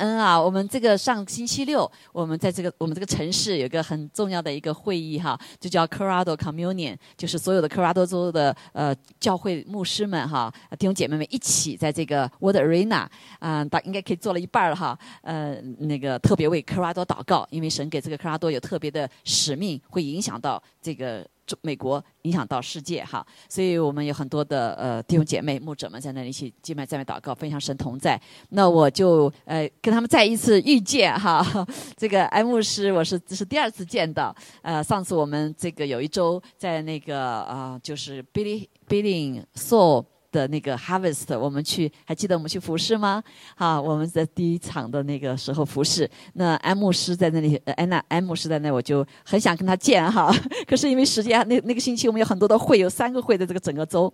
恩啊！我们这个上星期六，我们在这个我们这个城市有个很重要的一个会议哈，就叫 Colorado Communion，就是所有的科罗拉多州的呃教会牧师们哈，弟兄姐妹们一起在这个 Word Arena 啊，大应该可以做了一半了哈。呃，那个特别为科罗拉多祷告，因为神给这个科罗拉多有特别的使命，会影响到这个。美国影响到世界哈，所以我们有很多的呃弟兄姐妹牧者们在那里一起敬拜、赞美、祷告，分享神同在。那我就呃跟他们再一次遇见哈，这个埃牧师我是这是第二次见到。呃，上次我们这个有一周在那个啊，就是 Billy Billy Soul。的那个 Harvest，我们去还记得我们去服饰吗？好，我们在第一场的那个时候服饰，那安牧师在那里，安娜安牧师在那，我就很想跟他见哈。可是因为时间，那那个星期我们有很多的会，有三个会的这个整个周，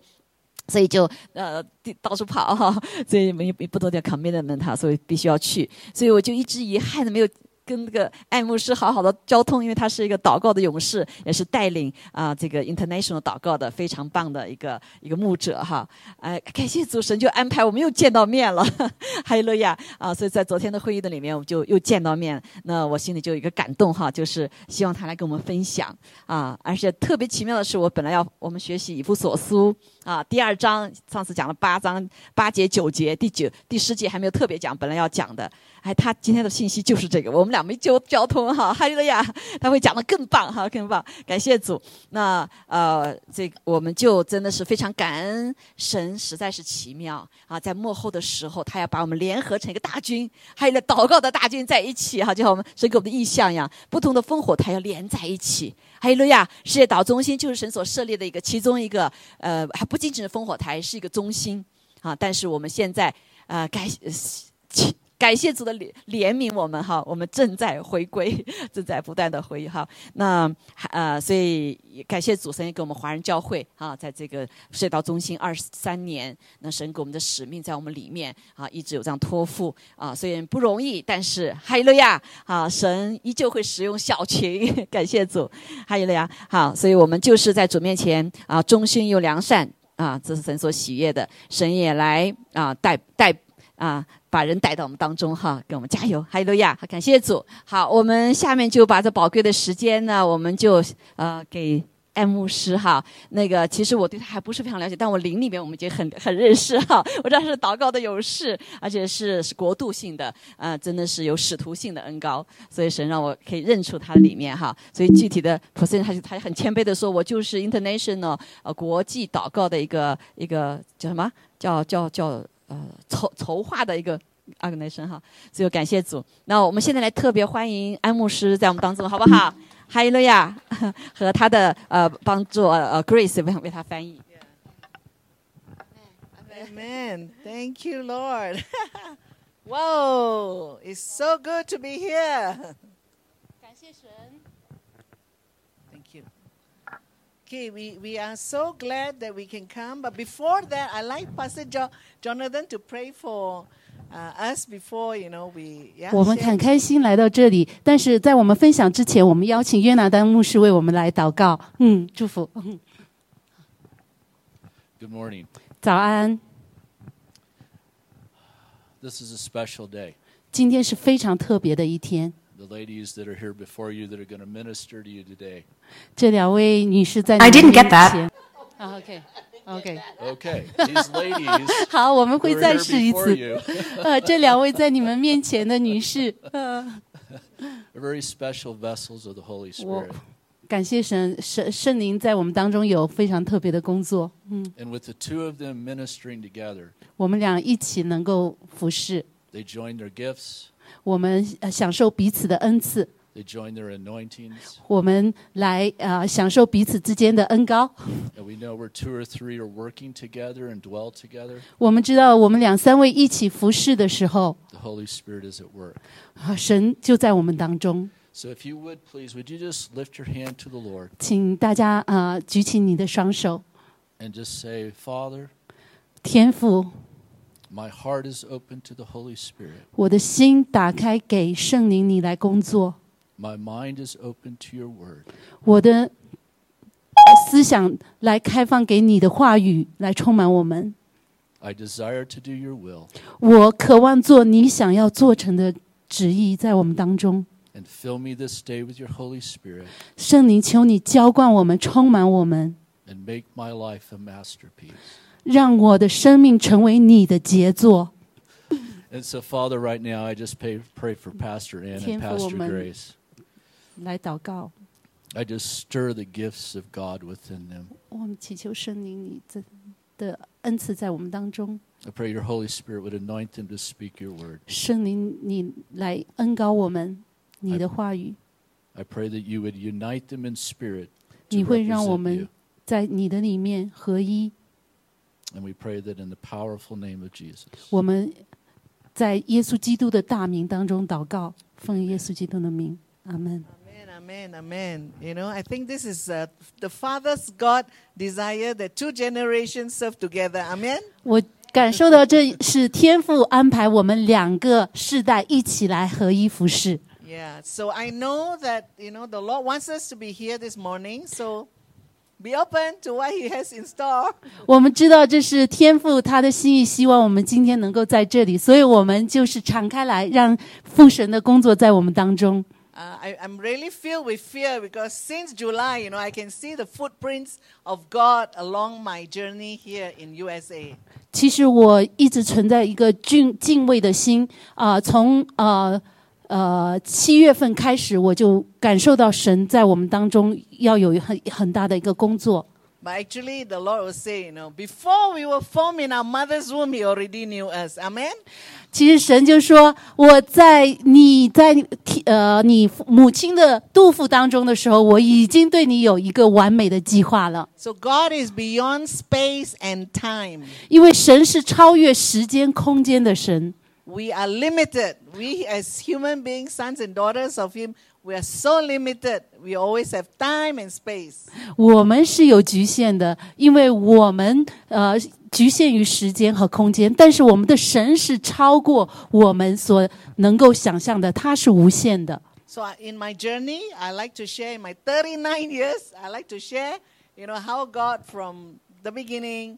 所以就呃到处跑哈，所以没不多点 commitment 哈，所以必须要去，所以我就一直遗憾的没有。跟那个爱慕师好好的交通，因为他是一个祷告的勇士，也是带领啊这个 international 祷告的非常棒的一个一个牧者哈。哎，感谢主神就安排我们又见到面了，哈利路亚啊！所以在昨天的会议的里面，我们就又见到面，那我心里就有一个感动哈，就是希望他来跟我们分享啊。而且特别奇妙的是，我本来要我们学习以弗所书啊第二章，上次讲了八章八节九节，第九第十节还没有特别讲，本来要讲的。哎，他今天的信息就是这个，我们俩没交交通哈，哈利路亚，他会讲的更棒哈，更棒，感谢主。那呃，这我们就真的是非常感恩神，实在是奇妙啊，在幕后的时候，他要把我们联合成一个大军，还有个祷告的大军在一起哈，就像我们神给我们的意象一样，不同的烽火台要连在一起。哈利路亚，世界岛中心就是神所设立的一个其中一个呃，还不仅仅是烽火台是一个中心啊，但是我们现在呃该。感谢主的怜怜悯我们哈，我们正在回归，正在不断的回哈。那呃，所以感谢主神给我们华人教会哈，在这个隧道中心二十三年，那神给我们的使命在我们里面啊，一直有这样托付啊，虽然不容易，但是哈利路亚啊，神依旧会使用小群，感谢主，哈利路亚好，所以我们就是在主面前啊，忠心又良善啊，这是神所喜悦的，神也来啊带带啊。把人带到我们当中哈，给我们加油，哈利路亚！好，感谢主。好，我们下面就把这宝贵的时间呢，我们就呃给艾牧师哈。那个其实我对他还不是非常了解，但我灵里面我们已经很很认识哈。我知道是祷告的勇士，而且是是国度性的，呃，真的是有使徒性的恩高，所以神让我可以认出他里面哈。所以具体的 person 他就他很谦卑的说，我就是 international 呃国际祷告的一个一个叫什么叫叫叫。呃，筹筹划的一个 organization 哈，所以感谢主。那我们现在来特别欢迎安牧师在我们当中，好不好？哈利路亚和他的呃帮助呃 Grace 为为他翻译。Amen. Thank you, Lord. Whoa, it's so good to be here. 感谢神。Okay, we, we are so glad that we can come. But before that, I like Pastor jo Jonathan to pray for uh, us before, you know, we. Yeah, 我们很开心来到这里，但是在我们分享之前，我们邀请约拿丹牧师为我们来祷告。嗯，祝福。Good morning. 早安。This is a special day. 今天是非常特别的一天。 the ladies that are here before you that are going to minister to you today. 这两位女士在 I didn't get that. OK OK Okay, these ladies 好，我们会 who are 再 here 试一 before 次。 you 呃，这两位在你们面前的女士，呃， are very special vessels of the Holy 我 Spirit. 感谢神圣圣灵在我们当中有非常特别的工作。嗯， And with the two of them ministering together, 我们俩一起能够服侍， they join their gifts, 我们呃享受彼此的恩赐，they join their anointings. 我们来呃享受彼此之间的恩高。And we know where two or three are working together and dwell together, 我们知道，我们两三位一起服侍的时候，the Holy Spirit is at work. 啊，神就在我们当中。So if you would please, would you just lift your hand to the Lord 请大家啊、呃举起你的双手，and just say, Father, 天父，my heart is open to the Holy Spirit. 我的心打开给圣灵你来工作， My mind is open to your word. 我的思想来开放给你的话语来充满我们。 I desire to do your will 我渴望做你想要做成的旨意，在我们当中。 and fill me this day with your Holy Spirit 圣灵，求你浇灌我们，充满我们， and make my life a masterpiece. 让我的生命成为你的杰作。 And so, Father, right now, I just pray, pray for Pastor Ann and 天父，我 Pastor 们 Grace. 来祷告， I just stir the gifts of God within them. 我们祈求圣灵你这的恩赐在我们当中。 I pray your Holy Spirit would anoint them to speak your word. 圣灵，你来恩高我们，你的话语 I pray that you would unite them in spirit 你 to 会让我 represent 们 you. 在你的里面合一。 And we pray that in the powerful name of Jesus. 我们在耶稣基督的大名当中祷告，奉耶稣基督的名，阿门。 Amen, amen, amen. You know, I think this is uh, the Father's God desire that two generations serve together. Amen. 我感受到这是天父安排我们两个世代一起来合一服侍。 Yeah. So I know that you know the Lord wants us to be here this morning. So be open to what He has in store. 我们知道这是天父他的心意，希望我们今天能够在这里，所以我们就是敞开来，让父神的工作在我们当中。Uh, I, I'm really filled with fear because since July, you know, I can see the footprints of God along my journey here in USA. 其实我一直存在一个敬敬畏的心啊、从呃呃七月份开始，我就感受到神在我们当中要有很很大的一个工作。But actually, the Lord will say, you know, before we were formed in our mother's womb, He already knew us. Amen. 其实神就说：“我在你在呃你母亲的肚腹当中的时候，我已经对你有一个完美的计划了。So God is beyond space and time. 因为神是超越时间空间的神，We are limited. We, as human beings, sons and daughters of Him, we are so limited. We always have time and space. 我们是有局限的，因为我们呃局限于时间和空间，但是我们的神是超过我们所能够想象的，它是无限的。 So I- in my journey, I like to share in my 39 years, I like to share, you know, how God from the beginning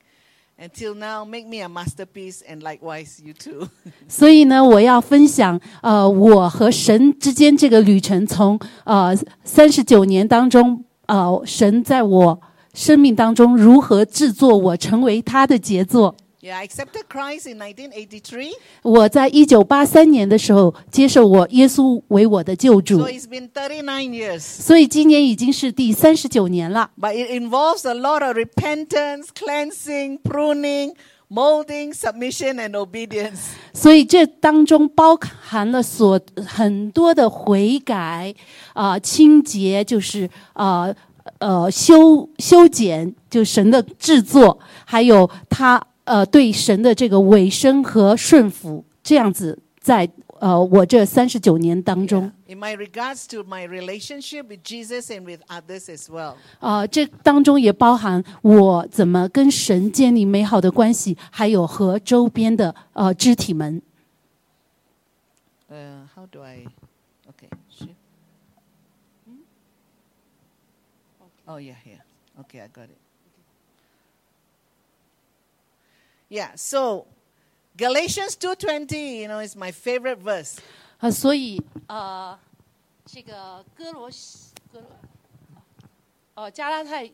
Until now make me a masterpiece and likewise you too. 所以呢，我要分享呃我和神之间这个旅程，从呃三十九年当中，呃神在我生命当中如何制作我成为他的杰作。Yeah, I accepted Christ in 1983. 我在一九八三年的时候接受我耶稣为我的救主 So，it's been 39 years. 所以今年已经是第三十九年了。But it involves a lot of repentance, cleansing, pruning, molding, submission, and obedience. 所以这当中包含了所很多的悔改啊、清洁，就是啊呃修修剪，就神的制作，还有他呃对神的这个委身和顺服，这样子在呃我这三十九年当中 In my regards to my relationship with Jesus and with others as well. 啊、这当中也包含我怎么跟神建立美好的关系，还有和周边的呃肢体们。Uh, how do I? Okay. shift. Oh yeah, here. Okay, I got it. Yeah. So Galatians two twenty, you know, is my favorite verse. 啊，所以呃，这个哥罗西哥罗哦加拉太，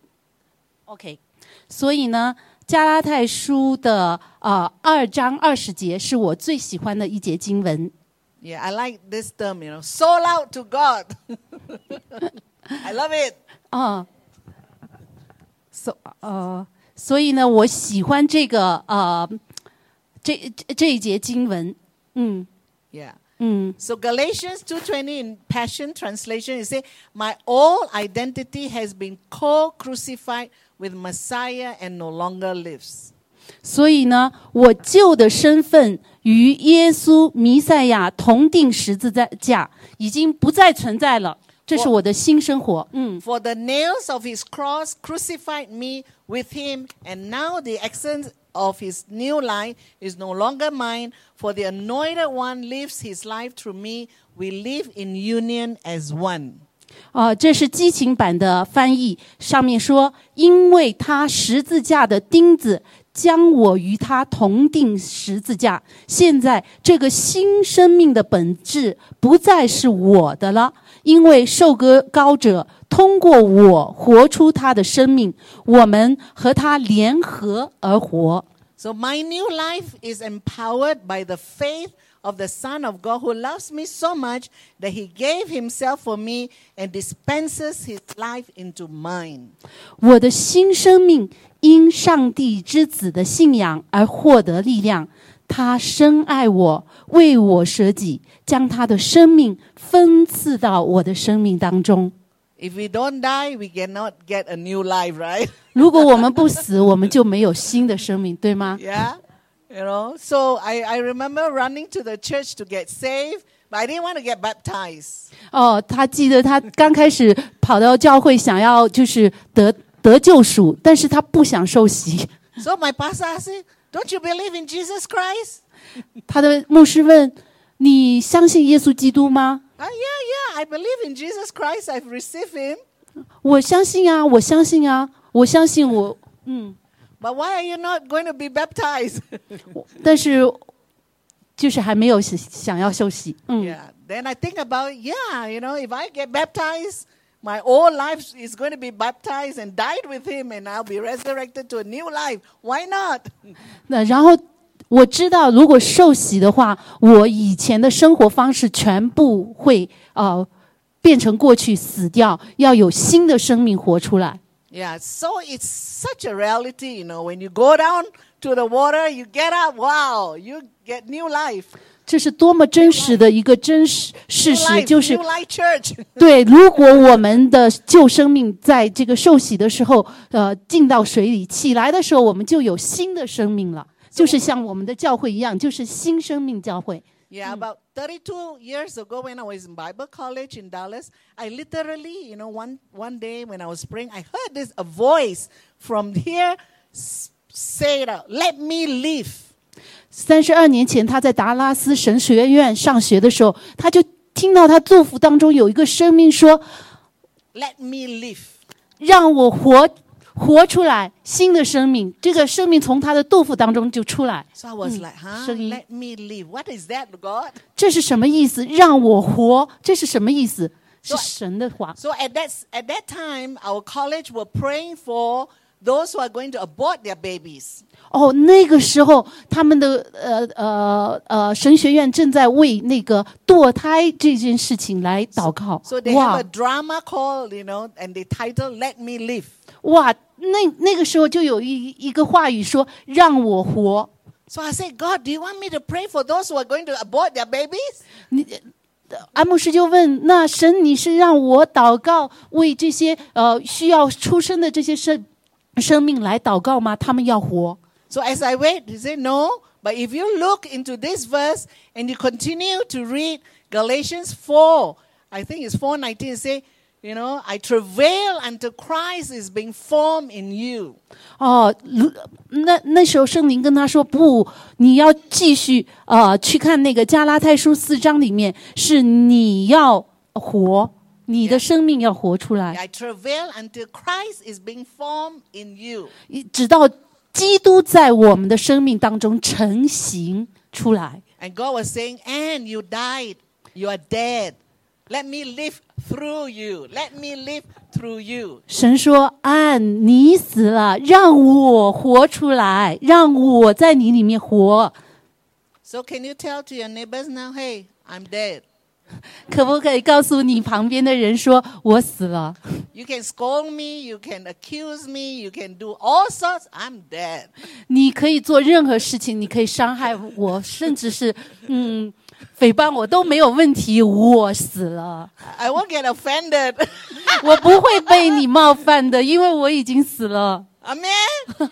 OK，所以呢，加拉太书的呃二章二十节是我最喜欢的一节经文。 Yeah, I like this term. You know, sold out to God. I love it. 啊，所呃， 所以呢，我喜欢这个呃这这这一节经文。嗯 Yeah. 嗯， So Galatians 2:20 in Passion translation it say my old identity has been co-crucified with Messiah and no longer lives. 所以呢，我旧的身份与耶稣弥赛亚同定十字架，已经不再存在了。这是我的新生活。嗯， For the nails of his cross crucified me with him and now the essence of his new life is no longer mine for the anointed one lives his life through me we live in union as one. 啊、这是激情版的翻译，上面说，因为他十字架的钉子 将我与他同定十字架。现在这个新生命的本质不再是我的了，因为受割高者通过我活出他的生命，我们和他联合而活。So my new life is empowered by the faith of the Son of God who loves me so much that he gave himself for me and dispenses his life into mine. 我的新生命因上帝之子的信仰而获得力量。他深爱我，为我舍己，将他的生命分赐到我的生命当中。 If we don't die, we cannot get a new life, right? 如果我们不死，我们就没有新的生命，对吗？ Yeah. You know, so I, I remember running to the church to get saved, but I didn't want to get baptized. 哦，他记得他刚开始跑到教会，想要就是得得救赎，但是他不想受洗。 So my pastor asked me, Don't you believe in Jesus Christ? 他的牧师问：“你相信耶稣基督吗 Ah, yeah, yeah, I believe in Jesus Christ. I've received him.？” 我相信啊，我相信啊，我相信我。 But why are you not going to be baptized? 但是就是还没有想想要受洗。嗯 yeah. Then I think about, yeah, you know, if I get baptized, my whole life is going to be baptized and died with him, and I'll be resurrected to a new life. Why not? 那然后我知道，如果受洗的话，我以前的生活方式全部会呃变成过去，死掉，要有新的生命活出来。 Yeah, so it's such a reality, you know, when you go down to the water, you get up, wow, you get new life. 这是多么真实的一个真实事实，就是 new life church. 对，如果我们的旧生命在这个受洗的时候，呃，进到水里，起来的时候，我们就有新的生命了，就是像我们的教会一样，就是新生命教会。Yeah, about 32 years ago when I was in Bible college in Dallas, I literally, you know, one, one day when I was praying, I heard this, a voice from here s- say it out, let me live. 三十二年前，他在达拉斯神学院上学的时候，他就听到他祝福当中有一个生命说 Let me live.：“ 让我活 活出来新的生命。”这个生命从他的肚腹当中就出来，So I was like, huh? 声音。Let me live. What is that, God? 这是什么意思？让我活，这是什么意思？是神的话。So at that, at that time, our college were praying for those who are going to abort their babies. 哦，那个时候他们的呃呃呃神学院正在为那个堕胎这件事情来祷告 So。they have a drama called, you know, and they title "Let Me Live." 哇，那那个时候就有一一个话语说“让我活 So I said, God, do you want me to pray for those who are going to abort their babies?” 你。安牧师就问：“那神，你是让我祷告，为这些呃需要出生的这些生生命来祷告吗？他们要活。So as I wait, he said, No. But if you look into this verse and you continue to read Galatians 4, I think it's 419, say, you know, I travail until Christ is being formed in you. 哦，如那那时候圣灵跟他说：“不，你要继续呃去看那个加拉太书四章里面，是你要活，你的生命要活出来， I travail until Christ is being formed in you. 直到 基督在我们的生命当中成型出来。And God was saying, And you died. You are dead. Let me live through you. Let me live through you. 神说：“安你死了，让我活出来，让我在你里面活。So can you tell to your neighbors now, hey, I'm dead? 可不可以告诉你旁边的人说，我死了？ You can scold me, you can accuse me, you can do all sorts. I'm dead. 你可以做任何事情，你可以伤害我，甚至是嗯诽谤我都没有问题。我死了， I won't get offended. 我不会被你冒犯的，因为我已经死了。 Amen.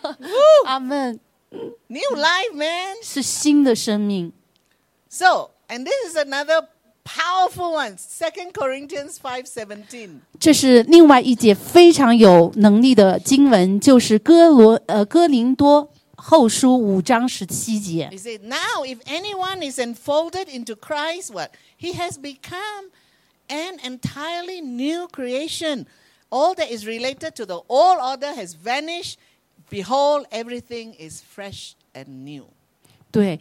阿门。 New life, man. 是新的生命。 So, and this is another powerful one. Second Corinthians 5:17. 这是另外一节非常有能力的经文，就是哥罗呃哥林多后书五章十七节。 He said, Now, if anyone is enfolded into Christ, what? He has become an entirely new creation. All that is related to the old order has vanished. Behold, everything is fresh and new. 对，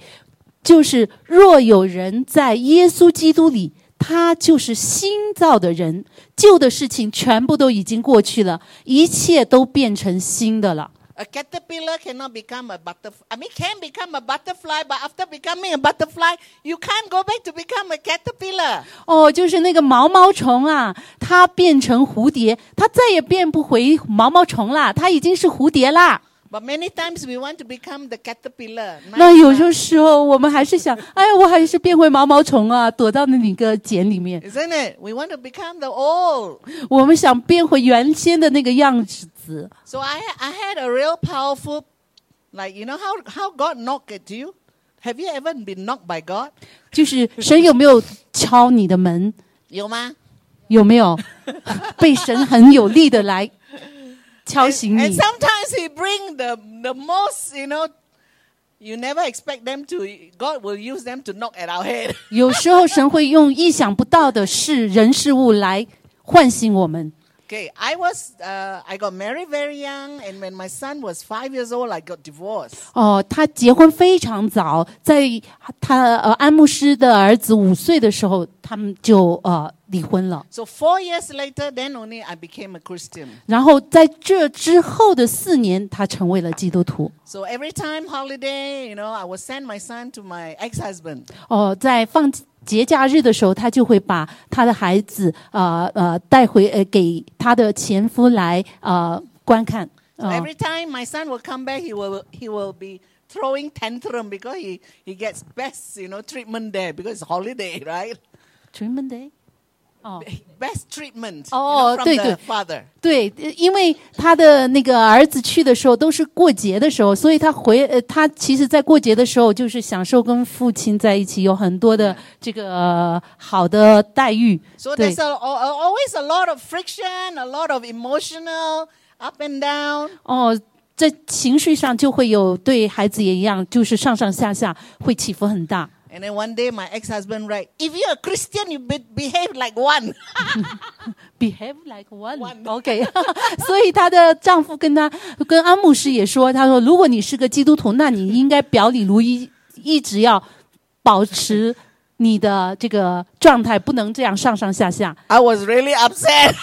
就是若有人在耶稣基督里，他就是新造的人，旧的事情全部都已经过去了，一切都变成新的了。A caterpillar cannot become a butterfly. I mean, can become a butterfly, but after becoming a butterfly, you can't go back to become a caterpillar. 哦，就是那个毛毛虫啊，它变成蝴蝶，它再也变不回毛毛虫啦，它已经是蝴蝶啦。But many times we want to become the caterpillar. 那 Nice, 有 huh? 些时候我们还是想，哎，我还是变回毛毛虫啊，躲到那个茧里面。 Isn't it? We want to become the old. 我们想变回原先的那个样子。 So I, I had a real powerful, like, you know how, how God knocked at you? Have you ever been knocked by God? 就是神有没有敲你的门？有吗？有没有被神很有力的来 敲醒 And 你？ sometimes He bring the, the most, you know, you never expect them to, God will use them to knock at our head. 有时候神会用意想不到的事、人、事物来唤醒我们。 Okay, I was, uh, I got married very young, and when my son was five years old, I got divorced. 哦，他结婚非常早，在他呃安牧师的儿子五岁的时候，他们就呃离婚了。 So four years later, then only I became a Christian. 然后在这之后的四年，他成为了基督徒。 So every time holiday, you know, I would send my son to my ex-husband. 哦，在放 节假日的时候，她就会把她的孩子啊呃带回呃给她的前夫来啊观看。呃 every time my son will come back, he will he will be throwing tantrum because he, he gets best, you know, treatment there because it's holiday, right? Treatment Day。哦。Best treatment 哦对对。father. 对因为他的那个儿子去的时候都是过节的时候所以他回呃他其实在过节的时候就是享受跟父亲在一起有很多的这个好的待遇。所以 so always a lot of friction a lot of emotional up and down. 哦在情绪上就会有对孩子也一样就是上上下下会起伏很大。And then one day my ex-husband write, if you're a Christian, you be- behave like one. Behave like one. One. OK，所以她的丈夫跟她跟安牧师也说，他说，如果你是个基督徒，那你应该表里如一，一直要保持你的这个状态，不能这样上上下下。I was really upset.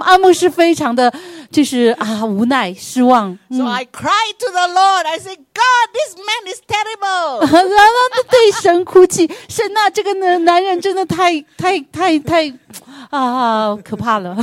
阿木是非常的就是啊无奈失望，So I cried to the Lord. I said, God, this man is terrible. 然后的对神哭泣，神呐、这个男男人真的太太太太啊可怕了。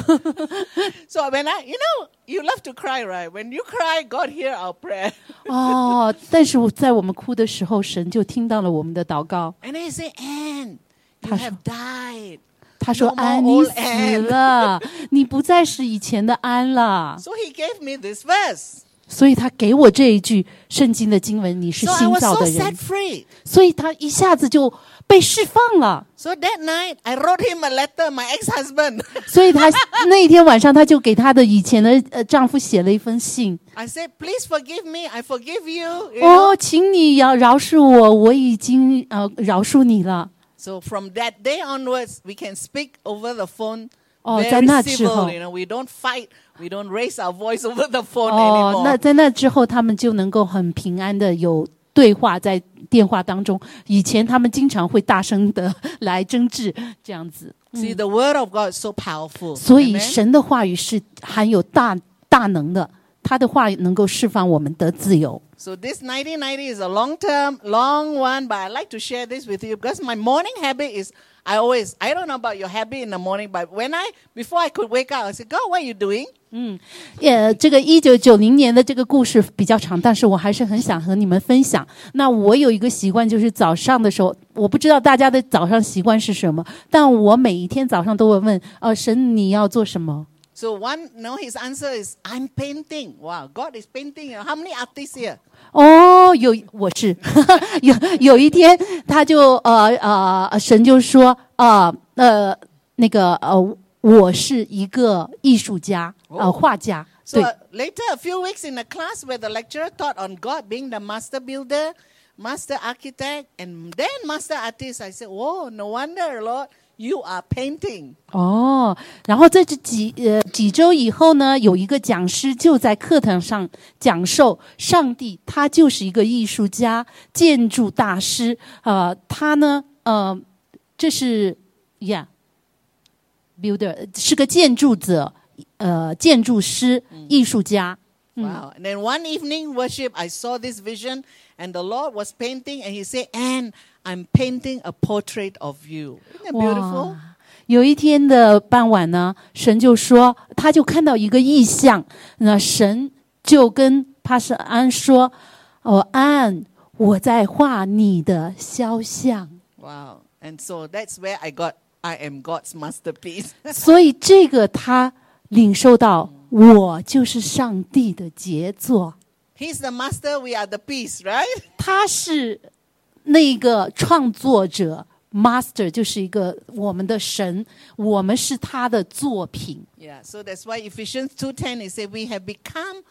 so when I, you know, you love to cry, right? When you cry, God hear our prayer. 哦，但是我在我们哭的时候，神就听到了我们的祷告。And he said, Anne, you 他说- have died. 他说：“ No 安，你死了，你不再是以前的安了。So he gave me this verse. ”所以他给我这一句圣经的经文：“你是 So I 新 was 造 so 的 set 人。free. ”所以他一下子就被释放了。 So that night, I wrote him a letter, my ex-husband. 所以他那一天晚上，他就给他的以前的呃丈夫写了一封信。 I said, please forgive me. I forgive you. you know. 哦，请你要饶恕我，我已经呃饶恕你了。 So from that day onwards, we can speak over the phone 哦， very 在那之后。 civil. You know, we don't fight. We don't raise our voice over the phone 哦， anymore. 那在那之后，他们就能够很平安的有 对话在电话当中。以前他们经常会大声的来争执，这样子。 See, the word of God is so powerful. 所以 Amen? 神的话语是含有大大能的，他的话语能够释放我们得自由。 So this 1990 is a long term, long one, but I like to share this with you because my morning habit is I always I don't know about your habit in the morning, but when I before I could wake up, I said, God, what are you doing? 嗯，呃，这个一九九零年的这个故事比较长，但是我还是很想和你们分享。那我有一个习惯，就是早上的时候，我不知道大家的早上习惯是什么，但我每一天早上都会问：呃，神你要做什么？So one, no, his answer is, I'm painting. Wow, God is painting. How many artists here? 哦，有我是有有一天，他就呃呃，神就说呃呃那个呃，我是一个艺术家呃画家， So 对 uh, later, a few weeks in a class where the lecturer taught on God being the master builder, master architect, and then master artist, I said, "Whoa, no wonder, Lord, You are painting. 哦，然后在这几呃几周以后呢，有一个讲师就在课堂上讲授，上帝他就是一个艺术家、建筑大师，呃，他呢，呃，这是呀、builder 是个建筑者，呃，建筑师、艺术家。Wow. And then one evening worship, I saw this vision, and the Lord was painting, and He said, And I'm painting a portrait of you. Isn't that beautiful? 哇！有一天的傍晚呢，神就说，他就看到一个异象，那神就跟帕什安说：“哦，安，我在画你的肖像。 Wow. And so that's where I got, I am God's masterpiece. ”所以这个他领受到， 我就是上帝的杰作， He's the master, we are the piece, right? 他是那个创作者，master 就是一个我们的神，我们是他的作品。 Yeah. So that's why Ephesians 2.10, it said, we have become,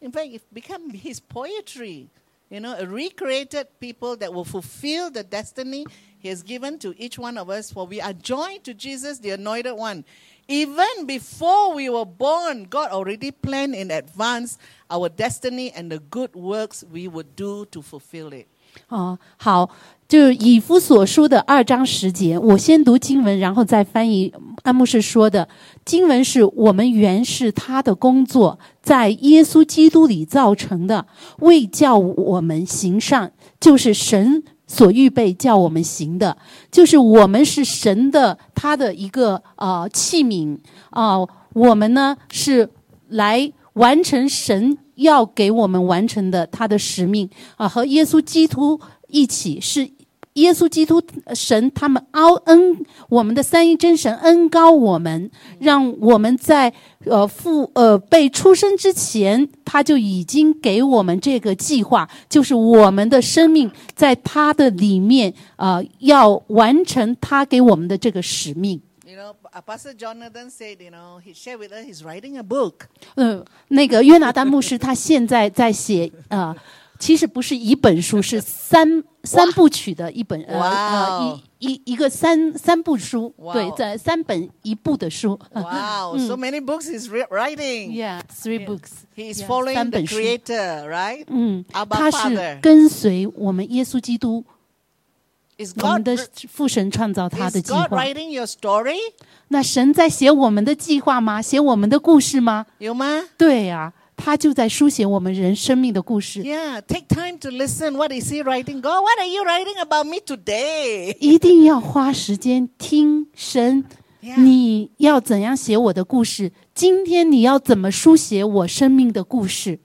in fact, it's become His poetry. You know, a recreated people that will fulfill the destiny He has given to each one of us. For we are joined to Jesus, the anointed one. Even before we were born, God already planned in advance our destiny and the good works we would do to fulfill it. 哦，好，就是以夫所书的二章十节，我先读经文，然后再翻译安牧师说的经文是我们原是他的工作，在耶稣基督里造成的，为叫我们行善，就是神 所预备叫我们行的，就是我们是神的他的一个呃器皿啊、我们呢是来完成神要给我们完成的他的使命啊、和耶稣基督一起是。耶稣基督呃神他们凹恩我们的三一真神恩高我们，让我们在呃父呃被出生之前，他就已经给我们这个计划，就是我们的生命在他的里面呃要完成他给我们的这个使命。You know, uh, Pastor Jonathan said, you know, he shared with us he's writing a book. 嗯，那个约拿丹牧师他现在在写呃，其实不是一本书，是三三部曲的一本呃一一一个三三部书，对在三本一部的书。Wow, so many books he's writing. Yeah, three books. He's following the。Creator, right? 嗯，他是跟随我们耶稣基督，我们的父神创造他的计划。writing your story? 那神在写我们的计划吗？写我们的故事吗？有吗？对呀、他就在书写我们人生命的故事。 Yeah, take time to listen. What is he writing? God, what are you writing about me today? 一定要花时间听神 Yeah. 你要怎样写我的故事？今天你要怎么书写我生命的故事？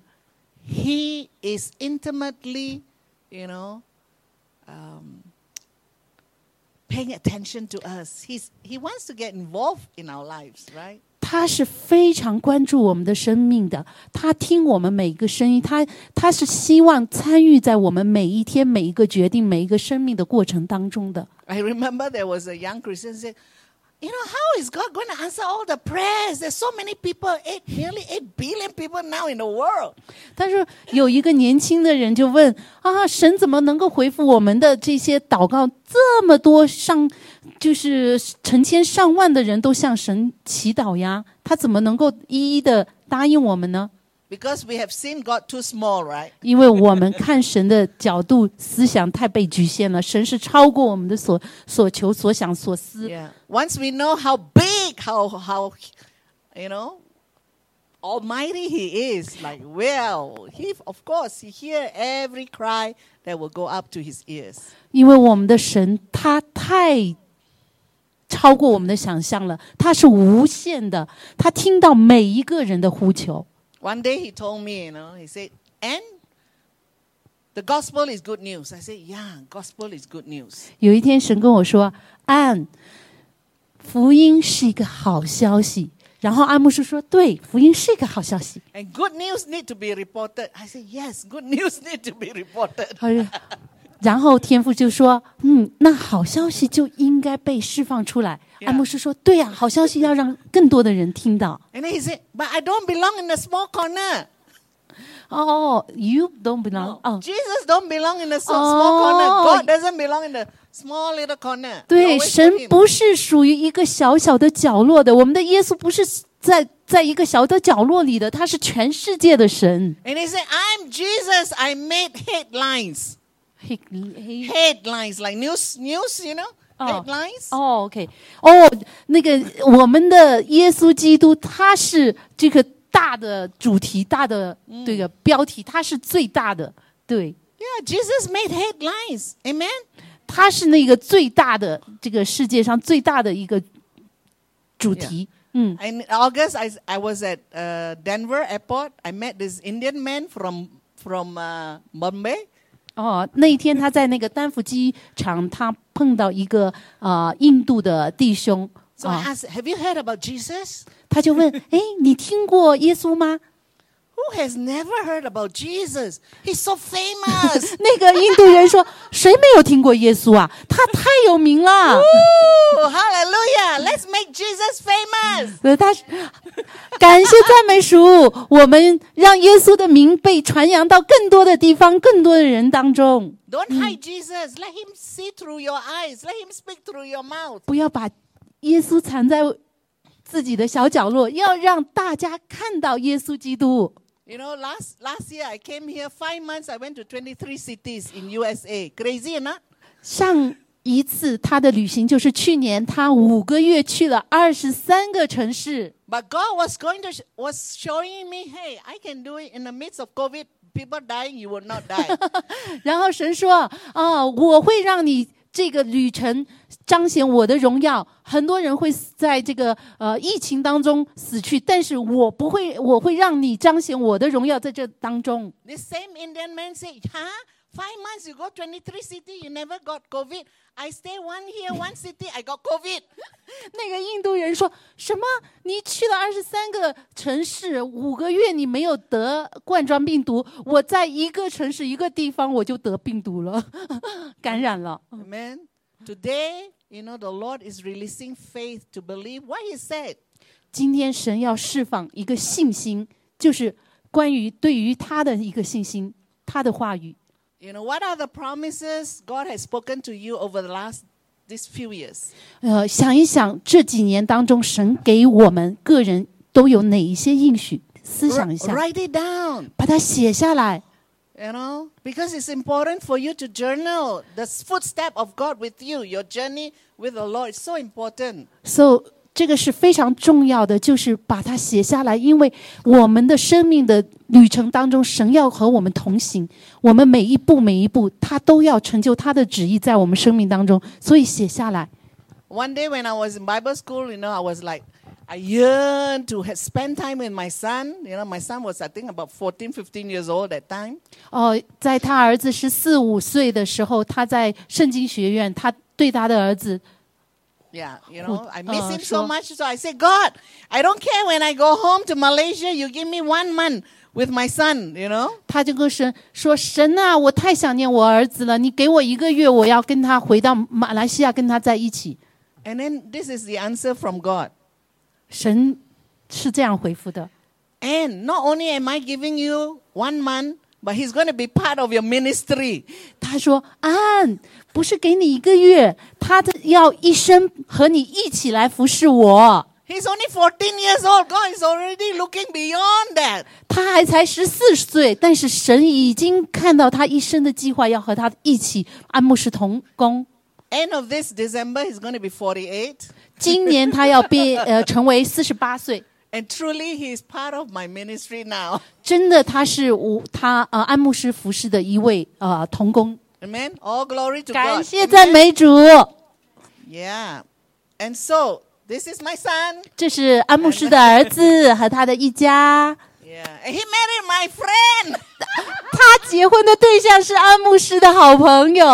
He is intimately, you know, um, paying attention to us. He's, he wants to get involved in our lives, right? 他是非常关注我们的生命的，他听我们每一个声音，他他是希望参与在我们每一天每一个决定、每一个生命的过程当中的。I remember there was a young Christian said, you know, how is God going to answer all the prayers? There's so many people, eight, nearly 8 billion people now in the world. 但是有一个年轻的人就问啊，神怎么能够回复我们的这些祷告？这么多上，就是成千上万的人都向神祈祷呀，他怎么能够一一的答应我们呢？Because we have seen God too small, right? 因为我们看神的角度思想太被局限了，神是超过我们的所所求、所想、所思。 Yeah. Once we know how big, how how you know, almighty He is, like well, He of course He hear every cry that will go up to His ears. 因为我们的神他太超过我们的想象了，他是无限的，他听到每一个人的呼求。 One day He told me, you know, He said, and the gospel is good news. I said, yeah, gospel is good news. 有一天，神跟我说：“安，福音是一个好消息。”然后安牧师说：“对，福音是一个好消息。 And good news need to be reported. I said, yes, good news need to be reported. 然后天父就说：“嗯，那好消息就应该被释放出来。” Yeah. 安牧师说：“对呀、好消息要让更多的人听到。And he said, but I don't belong in the small corner. ”哦，You don't belong 哦 Jesus don't belong in the Oh. small corner. God doesn't belong in the small little corner. 对，神不是属于一个小小的角落的，我们的耶稣不是在在一个小的角落里的，他是全世界的神。And he said, I'm Jesus. I made headlines. 嘿嘿 Headlines, like news, news, you know? Oh. Headlines. 哦，OK，哦，那个我们的耶稣基督，他是这个大的主题、大的这个标题，他是最大的，对， Yeah, Jesus made headlines. Amen? 他是那个最大的这个世界上最大的一个主题。嗯， In August, I, I was at uh, Denver airport. I met this Indian man from, from uh, Bombay. 哦，那一天他在那个丹佛机场，他碰到一个啊、呃印度的弟兄 So I 啊，asked, Have you heard about Jesus? 他就问：哎，你听过耶稣吗？Who has never heard about Jesus? He's so famous. 那个印度人说：谁没有听过耶稣啊？他太有名了。Hallelujah. Let's make Jesus famous. 呃，他感谢赞美主，我们让耶稣的名被传扬到更多的地方，更多的人当中。Don't hide Jesus. Let him see through your eyes. Let him speak through your mouth. 不要把耶稣藏在自己的小角落，要让大家看到耶稣基督。You know, last last year I came here five months. I went to 23 cities in USA. Crazy, not? 上一次他的旅行就是去年，他五个月去了二十三个城市。 But God was going to sh- was showing me, hey, I can do it in the midst of COVID. People dying, you will not die. 然后神说：“啊，我会让你 这个旅程彰显我的荣耀。很多人会在这个呃疫情当中死去，但是我不会，我会让你彰显我的荣耀在这当中。The same Indian man said, huh? Five months you go 23 city, you never got COVID. I stay one here, one city, I got COVID. 那个印度人说什么？你去了二十三个城市，五个月你没有得冠状病毒，我在一个城市一个地方我就得病毒了，感染了。Amen. Today, you know, the Lord is releasing faith to believe what He said. 今天神要释放一个信心，就是关于对于他的一个信心，他的话语。You know, what are the promises God has spoken to you over the last these few years? 呃，想一想这几年当中，神给我们个人都有哪一些应许？思想一 Wr- 下， Write it down. 把它写下来。 You know, because it's important for you to journal the footstep of God with you, your journey with the Lord. It's so important. So 这个是非常重要的，就是把它写下来，因为我们的生命的旅程当中，神要和我们同行，我们每一步每一步，他都要成就他的旨意在我们生命当中，所以写下来。One day when I was in Bible school, you know, I was like, I yearned to spend time with my son. You know, my son was, I think, about 14, 15 years old at time. 哦，在他儿子十四五岁的时候，他在圣经学院，他对他的儿子 Yeah, you know, Who- I miss uh, him so sure. much. So I said, God, I don't care when I go home to Malaysia, you give me one month with my son, you know. 他就跟神说：“神啊，我太想念我儿子了，你给我一个月，我要跟他回到马来西亚跟他在一起。 And then this is the answer from God. ”神是这样回复的。 And not only am I giving you one month, but he's going to be part of your ministry. 他说：“安，不是给你一个月，他的要一生和你一起来服侍我。 He's only 14 years old. God is already looking beyond that. 他还才十四岁，但是神已经看到他一生的计划，要和他一起安牧师同工。 End of this December, he's going to be 48. 今年他要变呃成为四十八岁， And truly, he is part of my ministry now. 真的他是我他呃安牧师服侍的一位呃同工。 Amen. All glory to 感 God. 谢赞 Amen. 美主， Yeah. And so, this is my son. 这是安牧师的儿子和他的一家。 Yeah. And he married my friend. 他结婚的对象是安牧师的好朋友。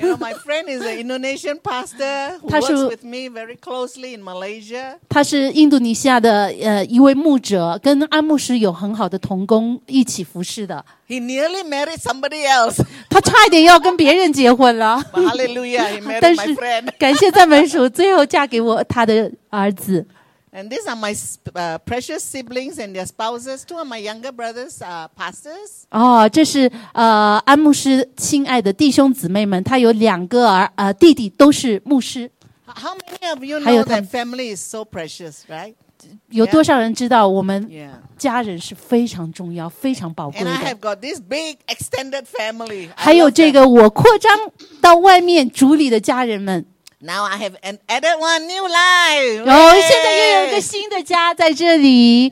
You know, my friend is an Indonesian pastor who 他是- works with me very closely in Malaysia. 他是印度尼西亚的呃一位牧者，跟安牧师有很好的同工，一起服侍的。He nearly married somebody else. 他差一点要跟别人结婚了，hallelujah, he married 但是.感谢赞美主，最后嫁给我他的儿子。And these are my s- uh, precious siblings and their spouses. Two of my younger brothers are pastors. 哦，这是呃安牧师亲爱的弟兄姊妹们，他有两个儿呃弟弟都是牧师。 H- How many of you 还有 know 他 that family is so precious, right? 有多少人知道我们 Yeah. 家人是非常重要、非常宝贵 And I 的？ have got this big extended family. I 还有 love 这 them. 个我扩张到外面主里的家人们， Now I have an added one new life. 然后现在又有一个 Yay! 新的家在这里。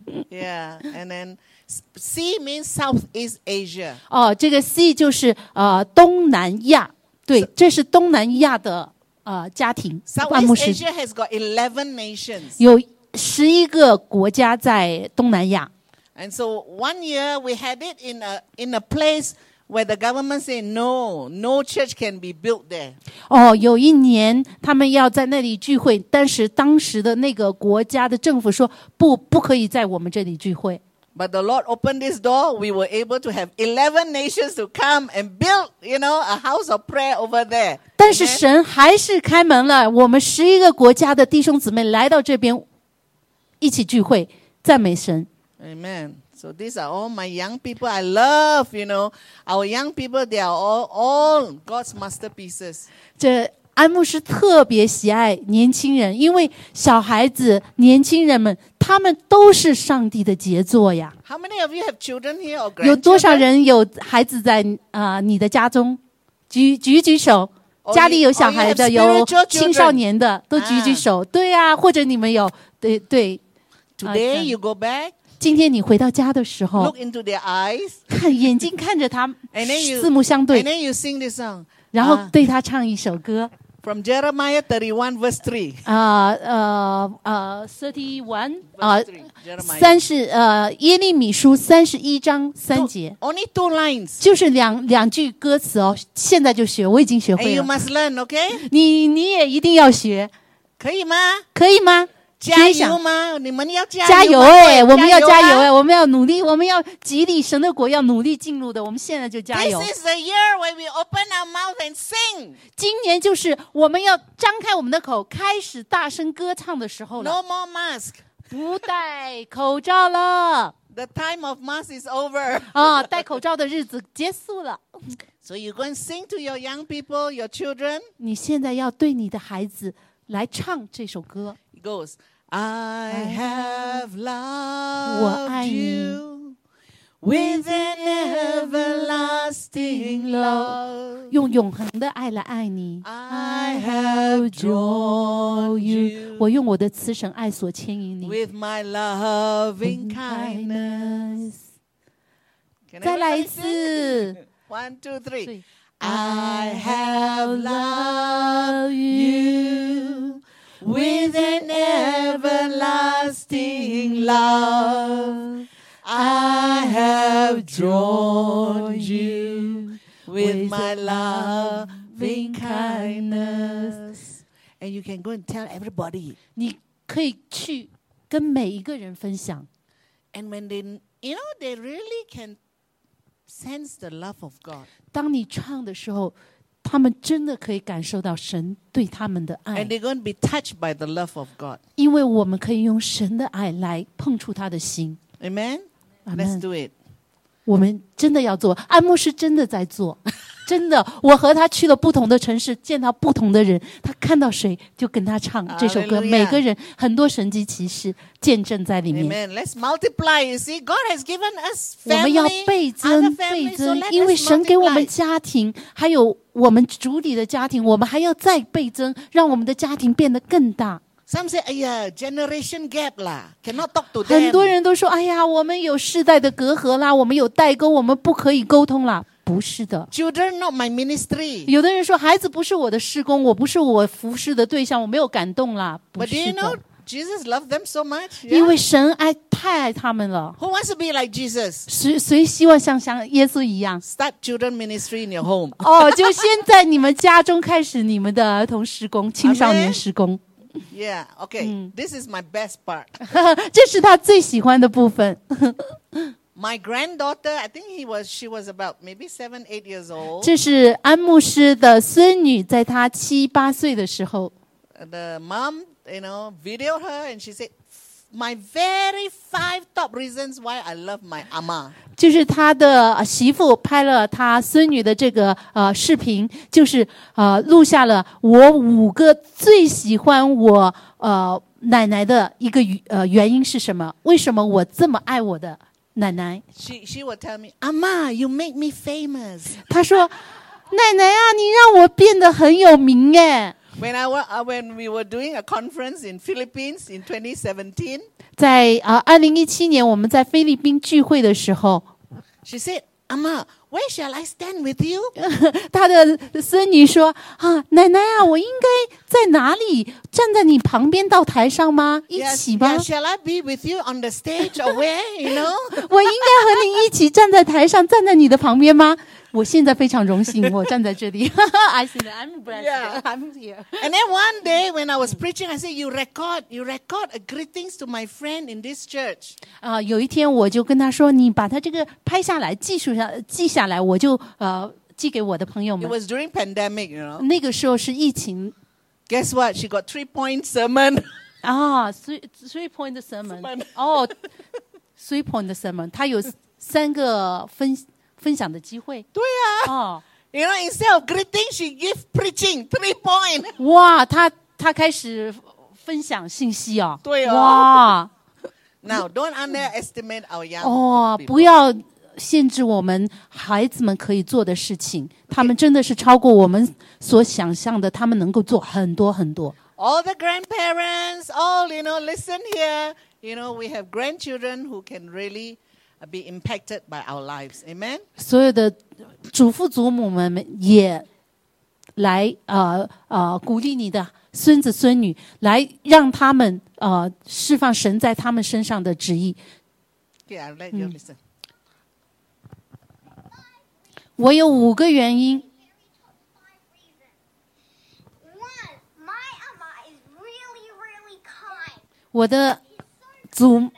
Yeah, and then s- C means Southeast Asia. 哦，这个 C 就是呃东南亚，对，这是东南亚的呃家庭万牧 Southeast 师 Asia has got 11 nations. 有十一个国家在东南亚。 And so one year we had it in a, in a place where the government said, no, no church can be built there. 哦，有一年他们要在那里聚会，但是当时的那个国家的政府说不，不可以在我们这里聚会。 But the Lord opened this door. We were able to have 11 nations to come and build, you know, a house of prayer over there. 但是 Amen? 神还是开门了，我们十一个国家的弟兄姊妹来到这边一起聚会，赞美神。 Amen. So these are all my young people I love, you know. Our young people, they are all, all God's masterpieces. 这安牧师特别喜爱年轻人，因为小孩子、年轻人们，他们都是上帝的杰作呀。How many of you have children here or 有多少人有孩子在啊、呃你的家中？举举举手。Oh, 家里有小 oh, 孩的，有青少年的，都举举手。对呀、或者你们有对对。Today Uh, you go back, 今天你回到家的时候 look，into their eyes, 看眼睛看着他四目相 and 对，then you sing this song 然后 Ah. 对他唱一首歌。from Jeremiah 31 verse 3. 啊呃呃，thirty one 啊.三十呃耶利米书三十一章三节，only two lines. 就是两两句歌词哦。现在就学，我已经学 And you。must learn, okay? 你你也一定要学，可以吗？可以吗？加油吗？你们要加加油吗哎！我们要加油啊哎！我们要努力，我们要极力神的国要努力进入的。我们现在就加油 This！is the year where we open our mouth and sing. 今年就是我们要张开我们的口，开始大声歌唱的时候了。No more mask. 不戴口罩了 The time of mask is over. 啊！戴口罩的日子结束了。So you go and sing to your young people, your children. 你现在要对你的孩子来唱这首歌。It goes, I have 我爱 loved 你 you with an everlasting love. 用永恒的爱来爱你。 I have drawn you 我用我的慈神爱所牵引你。 with my loving kindness. Can 再来一 everybody sing? 次。 One, two, three. 对 I have loved you with an everlasting love. I have drawn you with my loving kindness. And you can go and tell everybody. 你可以去跟每一个人分享。 And when they, you know, they really can sense the love of God. 当你唱的时候， 他们真的可以感受到神对他们的爱 And，they're going to be touched by the love of God. 因为我们可以用神的爱来碰触他的心。Amen? Amen. Let's do it. 我们真的要做，安牧师真的在做，真的我和他去了不同的城市见到不同的人他看到谁就跟他唱这首歌。每个人很多神迹奇事见证在里面。我们要倍增倍增因为神给我们家庭还有我们主里的家庭我们还要再倍增让我们的家庭变得更大。Some say 哎呀 generation gap 啦 cannot talk to 很多人都说哎呀我们有世代的隔阂啦我们有代沟我们不可以沟通啦。不是的， Children not my ministry. 有的人说孩子不是我的施工，我不是我服侍的对象，我没有感动啦。不 But do 是 you know 的， Jesus loved them so much? 因 Yeah? 为神爱太爱他们了。 Who wants to be like Jesus? 谁谁希望像像耶稣一样？ Start children ministry in your home. 哦，就先在你们家中开始你们的儿童施工、青少年施工， Yeah, okay. This is my best part. 这是他最喜欢的部分。 My granddaughter, I think he was she was about maybe seven, eight years old. 这是安牧师的孙女，在她七八岁的时候， the mom, you know, videoed her and she said, My very five top reasons why I love my ama. 就是他的呃媳妇拍了他孙女的这个呃视频，就是呃录下了我五个最喜欢我呃奶奶的一个原呃原因是什么？为什么我这么爱我的 奶奶？ She, she would tell me, Ama, you make me famous. 他说：“奶奶啊，你让我变得很有名哎。” When, I were, uh, when we were doing a conference in Philippines in 2017, 在啊，二零一七年我们在菲律宾聚会的时候， she said, Ama, Where shall I stand with you? 他的孙女说：“啊，奶奶啊，我应该在哪里站在你旁边到台上吗？一起吗 yeah,？shall I be with you on the stage or where? You know? 我应该和你一起站在台上，站在你的旁边吗？”我现在非常荣幸，我站在这里。I see that I'm blessed. Yeah. I'm here. And then one day when I was preaching, I said, You record, you record a greetings to my friend in this church. 啊、有一天我就跟他说：“你把他这个拍下来，记述下记下来，我就呃寄给我的朋友 It 们。was during pandemic, you know. 那个时候是疫情 Guess what? She got three point sermon. 啊，three three point sermon，Sermon 哦，three point sermon，他有三个分分享的机会对啊。哦，You know, instead of greeting, she give preaching, three point. 哇，他他开始分享信息哦，对哦哇，Now, don't underestimate our young 哦，people. 不要限制我们孩子们可以做的事情，他们真的是超过我们所想象的，他们能够做很多很多。All the grandparents, all, you know, listen here. You know, we have grandchildren who can really uh, be impacted by our lives. Amen? 所有的祖父祖母们也来呃呃鼓励你的孙子孙女，来让他们呃释放神在他们身上的旨意。Okay, I'll let you listen. 我有五个原因。我的祖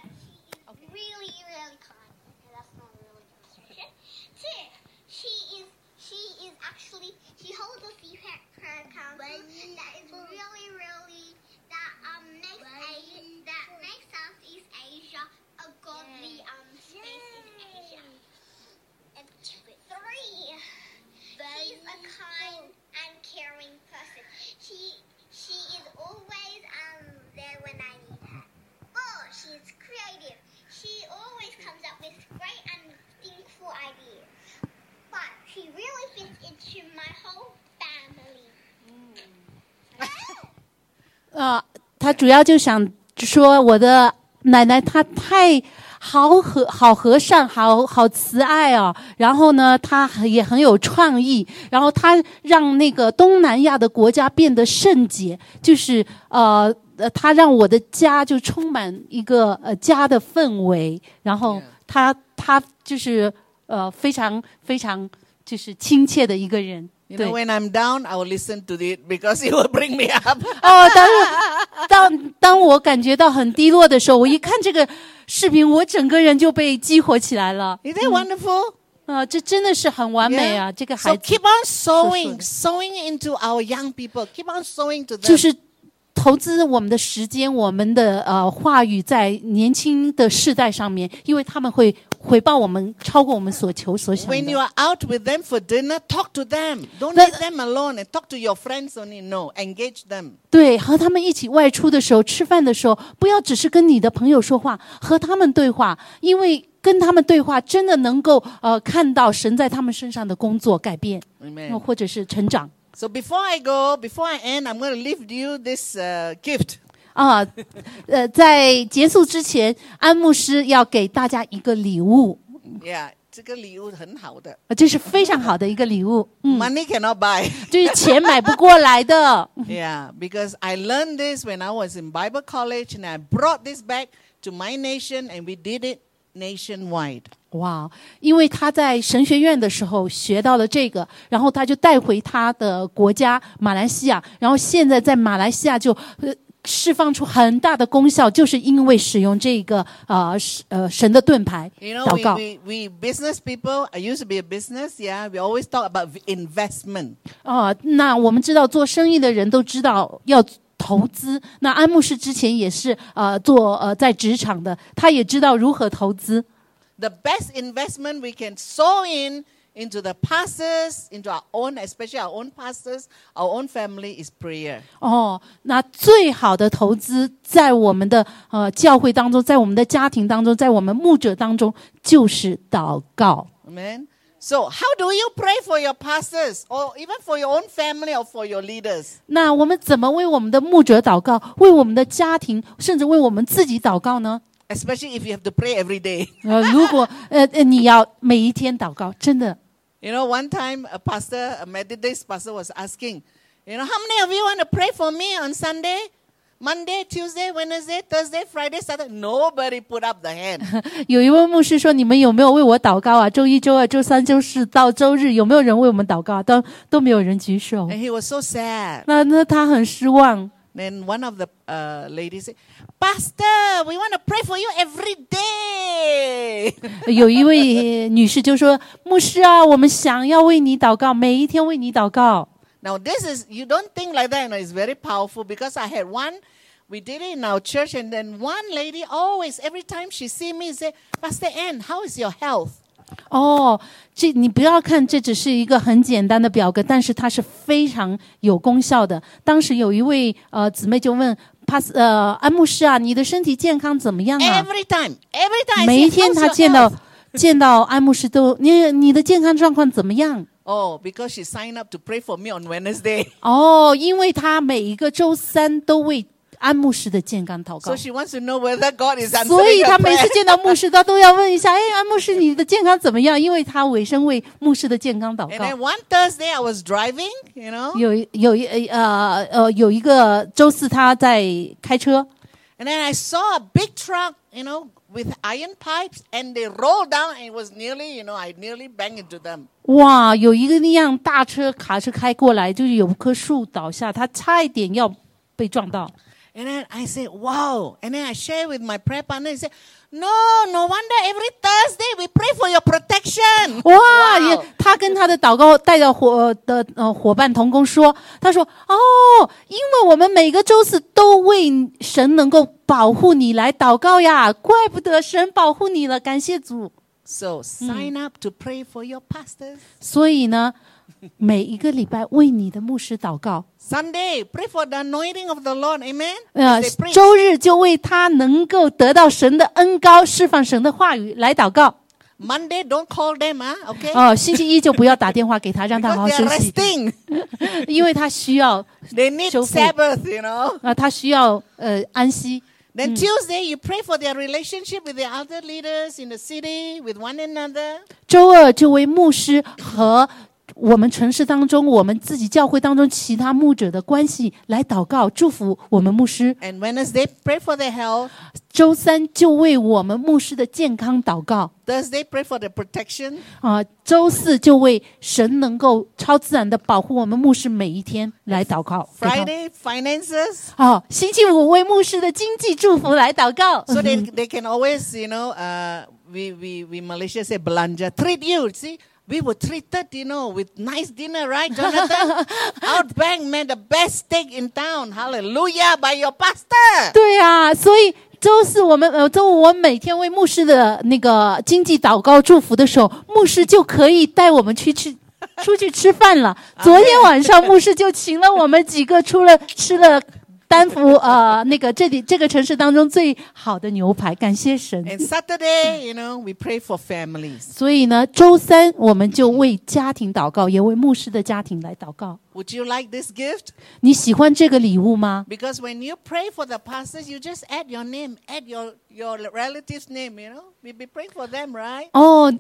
主要就想说我的奶奶她太好和好和善，好好慈爱哦。然后呢，她也很有创意，然后她让那个东南亚的国家变得圣洁，就是呃。呃，她让我的家就充满一个呃家的氛围，然后.她她就是呃非常非常就是亲切的一个人。You know, when I'm down, I will listen to it because it will bring me up. 哦，当当当我感觉到很低落的时候，我一看这个视频，我整个人就被激活起来了。Is that wonderful? 啊、这真的是很完美啊！这个 So 孩子 keep on sowing, sowing into our young people. Keep on sowing to them. 就是投资我们的时间、我们的呃话语在年轻的世代上面，因为他们会回报我们超过我们所求所想 When you。are out with them for dinner, talk to them. Don't leave them alone and talk to your friends only. No, engage them. 对，和他们一起外出的时候、吃饭的时候，不要只是跟你的朋友说话，和他们对话，因为跟他们对话真的能够呃看到神在他们身上的工作改变.或者是成长。So before I go, before I end, I'm going to leave you this uh, gift. 啊，呃，在结束之前，安牧师要给大家一个礼物， Yeah, 这个礼物很好的。呃这是非常好的一个礼物，嗯， Money cannot buy. 就是钱买不过来的。 yeah, because I learned this when I was in Bible college and I brought this back to my nation and we did it nationwide. 哇，因为他在神学院的时候学到了这个，然后他就带回他的国家马来西亚，然后现在在马来西亚就呃释放出很大的功效，就是因为使用这个呃呃神的盾牌 You know, 祷 we, 告。we, we business people, I used to be a business, yeah, we always talk about investment. 哦，那我们知道做生意的人都知道要投资。那安牧师之前也是呃做呃在职场的，他也知道如何投资。The best investment we can sow in into the pastors, into our own, especially our own pastors, our own family, is prayer. 哦，那最好的投资在我们的呃教会当中，在我们的家庭当中，在我们牧者当中，就是祷告。 Amen. So, how do you pray for your pastors, or even for your own family, or for your leaders? 那我们怎么为我们的牧者祷告，为我们的家庭，甚至为我们自己祷告呢？ Especially if you have to pray every day. 呃，如果呃呃你要每一天祷告，真的 You know, one time a pastor, a Methodist pastor, was asking, you know, how many of you want to pray for me on Sunday? Monday, Tuesday, Wednesday, Thursday, Friday, Saturday. Nobody put up the hand. 有一位牧师说：“你们有没有为我祷告啊？周一、周二、周三、周四到周日，有没有人为我们祷告啊？都都没有人举手。 and he was so sad. 那那他很失望。 Then one of the uh, ladies said, Pastor, we want to pray for you every day. 有一位女士就说：“牧师啊，我们想要为你祷告，每一天为你祷告。 now, this is, you don't think like that, you know, it's very powerful because I had one, we did it in our church, and then one lady always, every time she see me, say, Pastor Ann, how is your health? ” 哦，这你不要看，这只是一个很简单的表格，但是它是非常有功效的。当时有一位呃姊妹就问帕斯呃安牧师啊，你的身体健康怎么样啊？Every time, every time. 每一天 "How's 他见到见到安牧师都你你的健康状况怎么样？Oh, because she signed up to pray for me on Wednesday. 哦，因为他每一个周三都为安牧师的健康祷告 So，she wants to know whether God is 所 answering 以 her 他每次 prayer. 见到牧师，他都要问一下：哎，安牧师，你的健康怎么样？因为他委身为牧师的健康祷 And 告 then。one Thursday I was driving, you know, 有一有一呃呃有一个周四他在开车， and then I saw a big truck, you know, with iron pipes, and they rolled down, and it was nearly, you know, I nearly banged into them. 哇，有一个那样大车卡车开过来，就是有棵树倒下，他差一点要被撞到。 And then I said, wow. And then I share with my prayer partner. He said, no, no wonder every Thursday we pray for your protection. 哇，Wow. 也他跟他的祷告带的伙的呃伙伴同工说，他说哦，因为我们每个周四都为神能够保护你来祷告呀，怪不得神保护你了，感谢主。So sign up to pray for your pastors. 所以呢，每一个礼拜为你的牧师祷告，Sunday, pray for the anointing of the Lord. Amen. 呃周日就为他能够得到神的恩高，释放神的话语来祷告。Monday, don't call them, huh? okay? 哦，星期一就不要打电话给他，让他好好休息.因为他需要 they need。Sabbath, you know. 啊，他需要呃安息。Then Tuesday, you pray for their relationship with the other leaders in the city, with one another. 周二就为牧师和我们城市当中、我们自己教会当中其他牧者的关系来祷告，祝福我们牧师。 And Wednesday, pray for their health. 周三就为我们牧师的健康祷告 Thursday, pray for their protection. 啊，周四就为神能够超自然的保护我们牧师每一天来祷告。给他 Friday, finances. 哦，星期五为牧师的经济祝福来祷告。 So they, they can always, you know, uh, we, we, we Malaysia say belanja, treat you. See, We were treated, you know, with nice dinner, right, Jonathan? Outbank made the best steak in town. Hallelujah, by your pastor. 对啊，所以周四我们呃周五我每天为牧师的那个经济祷告祝福的时候，牧师就可以带我们去吃出去吃饭了。昨天晚上牧师就请了我们几个出了吃了丹佛呃那个这里这个城市当中最好的牛排，感谢神。 And Saturday, you know, we pray for families. 所以呢，周三我们就为家庭祷告，也为牧师的家庭来祷告。 Would you like this gift? 你喜欢这个礼物吗？ Because when you pray for the pastors, you just add your name, add your, your relative's name, you know. We be praying for them, right? 哦，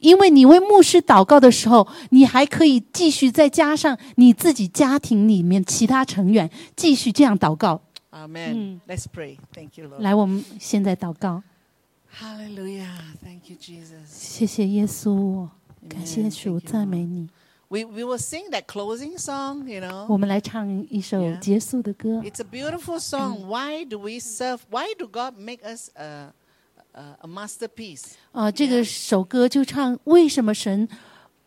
因为你为牧师祷告的时候，你还可以继续再加上你自己家庭里面其他成员，继续这样祷告。Amen. Let's pray. Thank you, Lord. 来，我们现在祷告，Hallelujah. Thank you, Jesus. 谢谢耶稣，感谢主，赞美你。We, we will sing that closing song, you know. 我们来唱一首结束的歌。It's a beautiful song. Why do we serve? Why do God make us a, a, a masterpiece? 啊，这个首歌就唱为什么神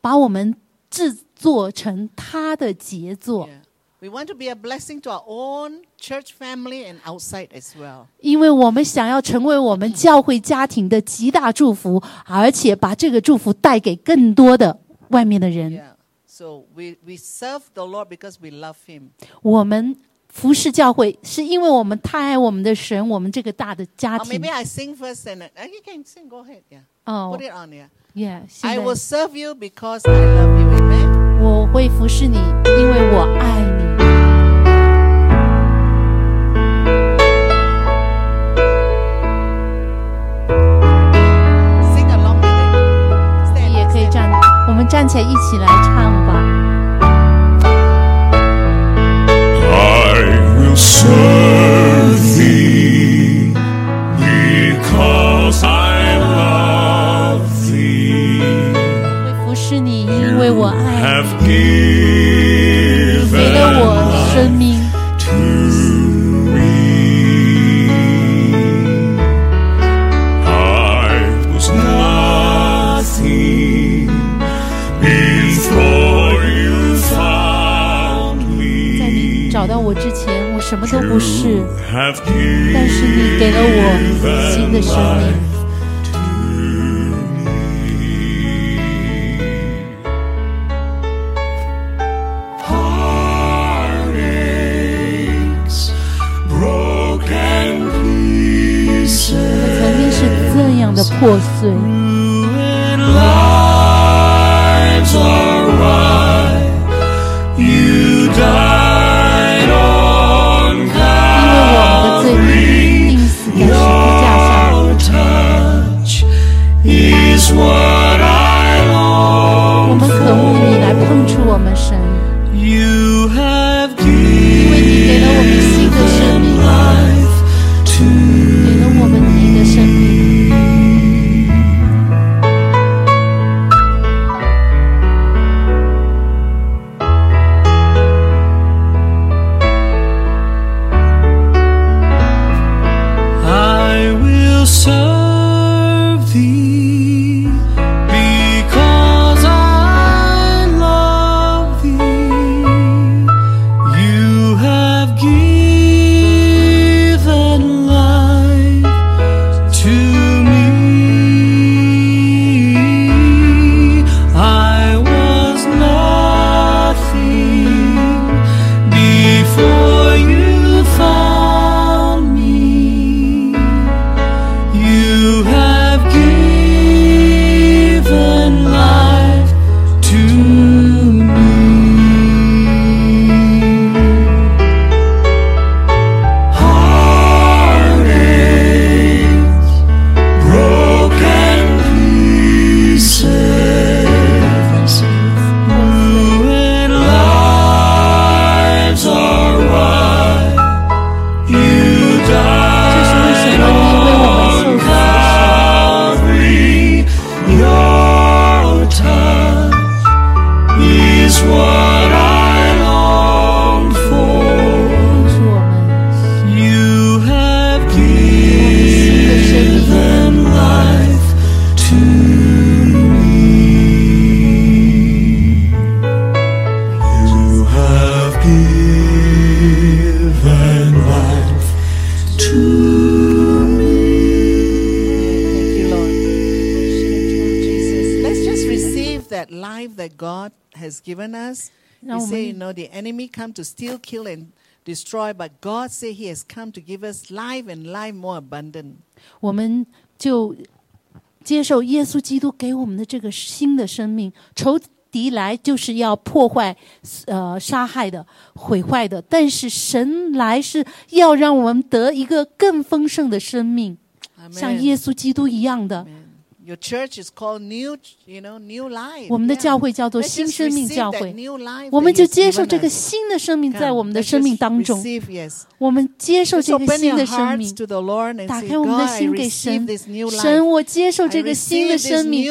把我们制作成他的杰作。 Yeah. We want to be a blessing to our own church family and outside as well. 因为我们想要成为我们教会家庭的极大祝福，而且把这个祝福带给更多的外面的人。 Yeah. So we, we serve the Lord because we love Him. 我们 服侍教会，是因为我们太爱我们的神，我们这个大的家庭 maybe。I sing first and uh, you can sing. Go ahead. Yeah. 哦 Put it on. Yeah.，Yeah，现 I 在 will serve you because I love you. Amen. 我会服侍你，因为我爱你。Sing along with it. 你 Stand. 也可以 stand. 站，我们站起来一起来唱吧。Will serve thee because I love thee. 会服侍你，因为我爱 Have 你，给了 given 我什么都不是但是你给了我新的生命。life to me. Heartaches, broken pieces, 曾经是这样的破碎，come to steal, kill, and destroy, but God say He has come to give us life and life more abundant. 我们就接受耶稣基督给我们的这个新的生命。仇敌来就是要破坏、呃杀害的、毁坏的，但是神来是要让我们得一个更丰盛的生命，像耶稣基督一样的。Amen. Your church is called New，you know，New Life。我们的教会叫做新生命教会，我们就接受这个新的生命在我们的生命当中。我们接受这个新的生命，打开我们的心给神。神，我接受这个新的生命，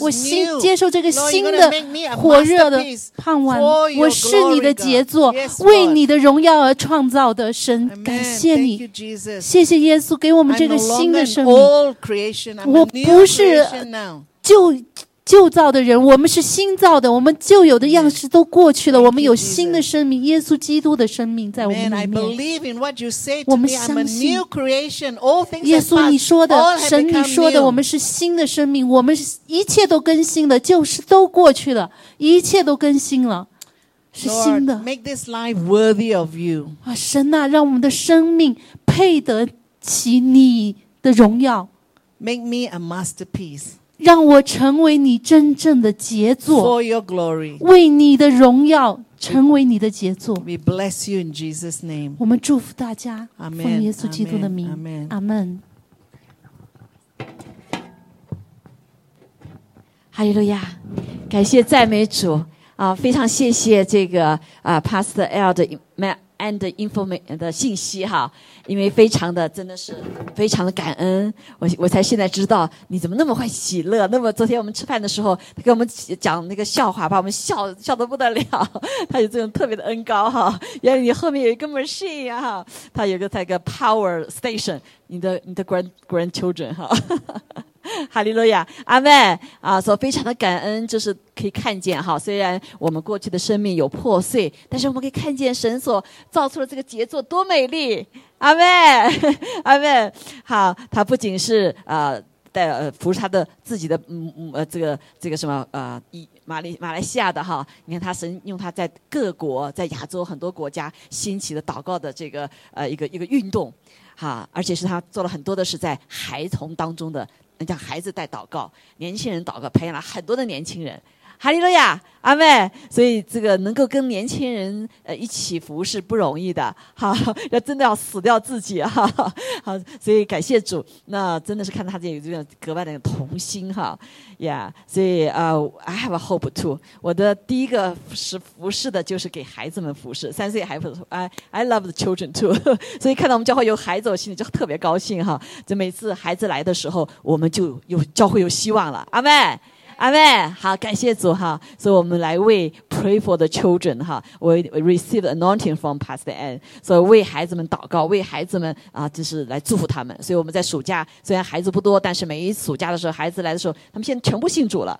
我新，接受这个新的火热的盼望。我是你的杰作，为你的荣耀而创造的神。感谢你，谢谢耶稣给我们这个新的生命。我不是旧旧造的人我们是新造的我们旧有的样式都过去了我们有新的生命耶稣基督的生命在我们里面。我们相信耶稣你说的神你说的我们是新的生命我们是一切都更新的就是都过去了一切都更新了是新的。make this life worthy of you. 啊神呐让我们的生命配得起你的荣耀。Make me a masterpiece 让我成为你真正的杰作，for your glory. 为你的荣耀成为你的杰作。We bless you in Jesus' name. 我们祝福大家，Amen，奉耶稣基督的名 Amen，阿门。哈利路亚，感谢赞美主啊！非常谢谢这个啊，Pastor L 的 and information 的信息哈，因为非常的真的是非常的感恩，我我才现在知道你怎么那么会喜乐。那么昨天我们吃饭的时候，他给我们讲那个笑话，把我们笑笑得不得了。他有这种特别的恩高哈，原来你后面有一个 machine 啊哈，他有个在一个 power station，你的你的 grand grandchildren 哈。哈利路亚，阿妹啊，所非常的感恩，就是可以看见哈，虽然我们过去的生命有破碎，但是我们可以看见神所造出的这个杰作多美丽，阿妹，阿妹，好，他不仅是呃带呃服侍他的自己的嗯嗯呃这个这个什么呃以马来马来西亚的哈，你看他神用他在各国在亚洲很多国家兴起的祷告的这个呃一个一个运动，哈，而且是他做了很多的是在孩童当中的。人家孩子带祷告，年轻人祷告，培养了很多的年轻人。哈利路亚，阿妹。所以这个能够跟年轻人呃一起服侍不容易的，哈，要真的要死掉自己哈，好，所以感谢主。那真的是看到他这有这种格外的童心哈，呀，所以呃、i have a hope too。我的第一个是服侍的就是给孩子们服侍，三岁孩子，I I love the children too。所以看到我们教会有孩子，我心里就特别高兴哈。就每次孩子来的时候，我们就有教会有希望了，阿妹。阿妹，好，感谢主哈，所以我们来为 pray for the children 哈，我 receive anointing from Pastor N，所以为孩子们祷告，为孩子们啊，就是来祝福他们。所以我们在暑假虽然孩子不多，但是每一暑假的时候，孩子来的时候，他们现在全部信主了。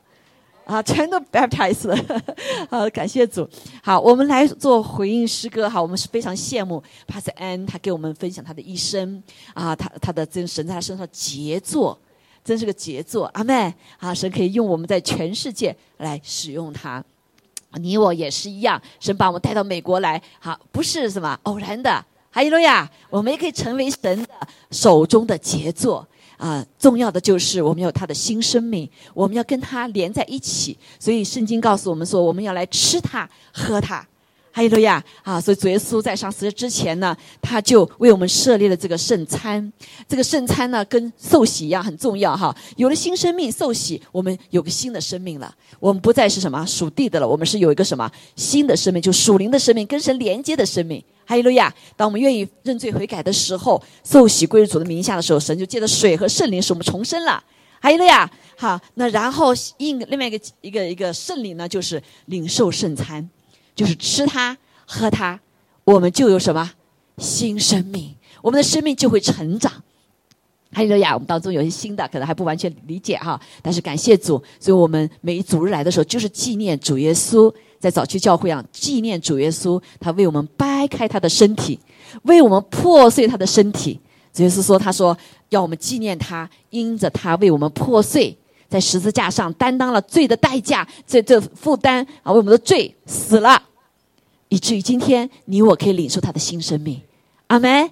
啊，全都 baptized 了，好，感谢主。好，我们来做回应诗歌哈，我们是非常羡慕 Pastor N，他给我们分享他的一生啊，他他的真神在他身上杰作。真是个杰作，阿妹啊！神可以用我们在全世界来使用它，你我也是一样。神把我们带到美国来，好，不是什么偶然的。哈利路亚！我们也可以成为神的手中的杰作啊！重要的就是我们有他的新生命，我们要跟他连在一起。所以圣经告诉我们说，我们要来吃它、喝它。哈利路亚啊！所以主耶稣在上十字之前呢，他就为我们设立了这个圣餐。这个圣餐呢，跟受洗一样很重要哈。有了新生命，受洗，我们有个新的生命了。我们不再是什么属地的了，我们是有一个什么新的生命，就属灵的生命，跟神连接的生命。哈利路亚！当我们愿意认罪悔改的时候，受洗归入主的名下的时候，神就借着水和圣灵使我们重生了。哈利路亚！好，那然后应另外一个一个一个圣灵呢，就是领受圣餐。就是吃它、喝它，我们就有什么新生命，我们的生命就会成长。哈利路亚！我们当中有些新的，可能还不完全理解哈，但是感谢主，所以我们每一主日来的时候，就是纪念主耶稣，在早期教会上纪念主耶稣，他为我们掰开他的身体，为我们破碎他的身体。主耶稣说：“他说要我们纪念他，因着他为我们破碎。”在十字架上担当了罪的代价，这这负担啊，为我们的罪死了，以至于今天你我可以领受他的新生命，阿门。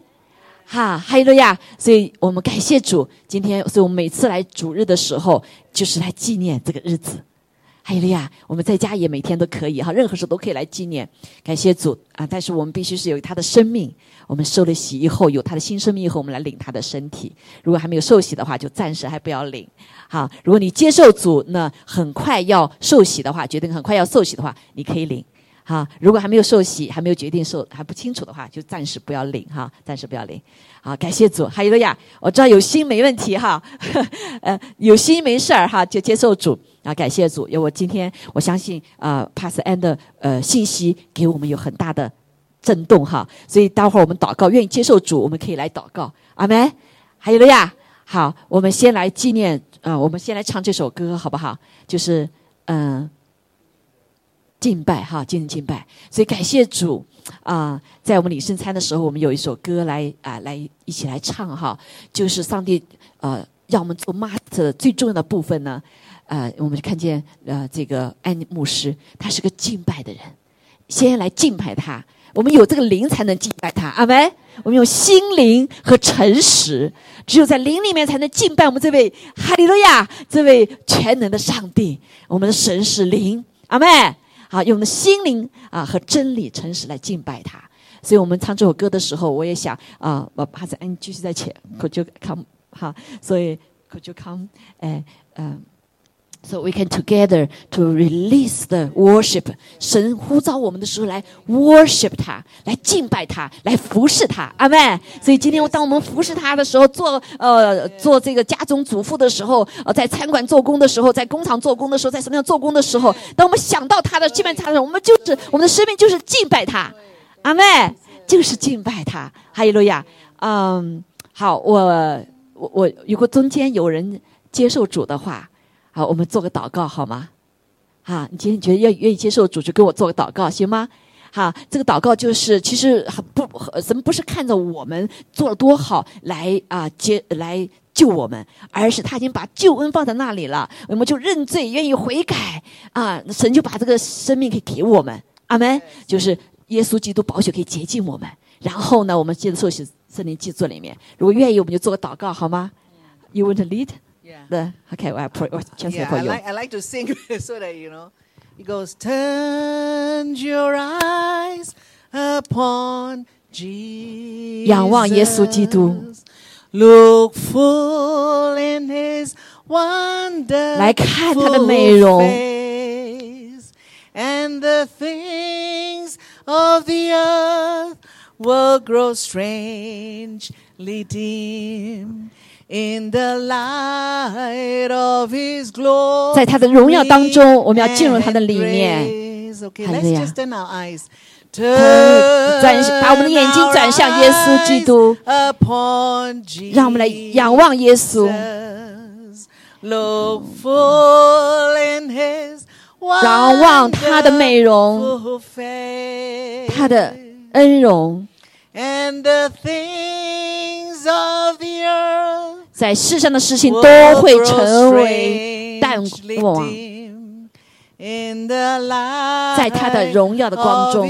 哈，哈利路亚！所以我们感谢主，今天，所以我们每次来主日的时候，就是来纪念这个日子。哈利亚！我们在家也每天都可以哈，任何时候都可以来纪念，感谢主啊！但是我们必须是有他的生命，我们受了洗以后，有他的新生命以后，我们来领他的身体。如果还没有受洗的话，就暂时还不要领。好，如果你接受主，那很快要受洗的话，决定很快要受洗的话，你可以领。哈，如果还没有受洗，还没有决定受，还不清楚的话，就暂时不要领哈，暂时不要领。好，感谢主，哈利亚！我知道有心没问题哈，呃，有心没事儿哈，就接受主啊，感谢主。因为我今天我相信啊，Pass and 的呃信息给我们有很大的震动哈，所以待会儿我们祷告，愿意接受主，我们可以来祷告，阿门，哈利路亚。好，我们先来纪念呃，我们先来唱这首歌好不好？就是嗯、敬拜哈，敬敬拜。所以感谢主啊、在我们领圣餐的时候，我们有一首歌来啊、来一起来唱哈，就是上帝呃让我们做 master 最重要的部分呢，呃，我们就看见呃这个安牧师，他是个敬拜的人，先来敬拜他。我们有这个灵才能敬拜他，阿门。我们用心灵和诚实，只有在灵里面才能敬拜我们这位哈利路亚，这位全能的上帝。我们的神是灵，阿门。好，用我们的心灵啊和真理、诚实来敬拜他。所以我们唱这首歌的时候，我也想啊，我帕子安继续在前，Could you come？好，所以 Could you come？哎，嗯、So we can together to release the worship。神呼召我们的时候来 worship 他，来敬拜他，来服侍他，阿妹。所以今天当我们服侍他的时候，做呃做这个家中主妇的时候，呃在餐馆做工的时候，在工厂做工的时候，在什么样做工的时候，当我们想到他的敬拜他的时候，我们就是我们的生命就是敬拜他，阿妹，就是敬拜他，哈利路亚。嗯，好，我我我如果中间有人接受主的话。好，我们做个祷告好吗？好，你今天觉得愿愿意接受主，就跟我做个祷告，行吗？好，这个祷告就是，其实很不，神不是看着我们做了多好来啊接来救我们，而是他已经把救恩放在那里了，我们就认罪，愿意悔改啊，神就把这个生命可以给我们，阿门。就是耶稣基督宝血可以洁净我们，然后呢，我们接着受洗圣灵记座里面。如果愿意，我们就做个祷告好吗？You want to lead? Yeah. The okay, well, I pray. I translate Yeah, for I you. like, I like to sing so that, you know, it goes, Turn your eyes upon Jesus. 仰望耶稣基督。 Look full in his wonder 来看他的美容 face, and the things of the earth will grow strangely dim In the light of his glory. 在他的荣耀当中我们要进入他的里面 eyes. 转把我们的眼睛转向耶稣基督.让我们来仰望耶稣仰望他的美容.他的恩荣，and the things of the earth 在世上的事情都会成为淡忘。在他的荣耀的光中.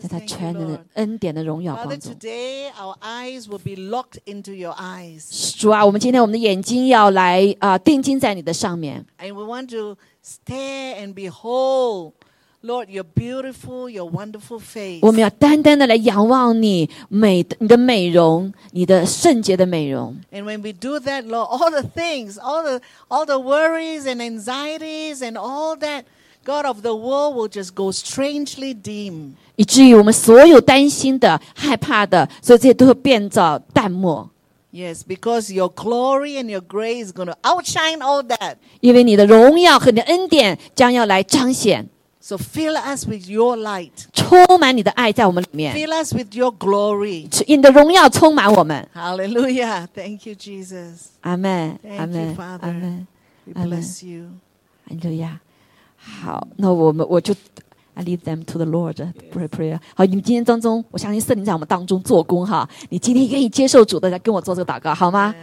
在他全能的恩典的荣耀光中。today our eyes will be locked into your eyes. 主啊，我们今天我们的眼睛要来啊、定睛在你的上面，And we want to stare and behold, Lord, your beautiful, your wonderful face. 我们要单单的来仰望你美的你的美容，你的圣洁的美容。 And when we do that, Lord, all the things, all the all the worries and anxieties and all that God of the world will just go strangely dim. 以至于我们所有担心的、害怕的，所以这些都会变作淡漠。 Yes, because your glory and your grace is going to outshine all that. 因为你的荣耀和你的恩典将要来彰显， So fill us with your light. 充满你的爱在我们里面， Fill us with your glory. 你的荣耀充满我们。 Hallelujah. Thank you, Jesus. 阿门， Thank 阿 you, 门， Father. 阿门， We Amen. bless you. 哈利路亚。好，那我们我就 I lead them to the Lord pray prayer。好，你们今天当中，我相信圣灵在我们当中做工哈。你今天愿意接受主的，来跟我做这个祷告好吗？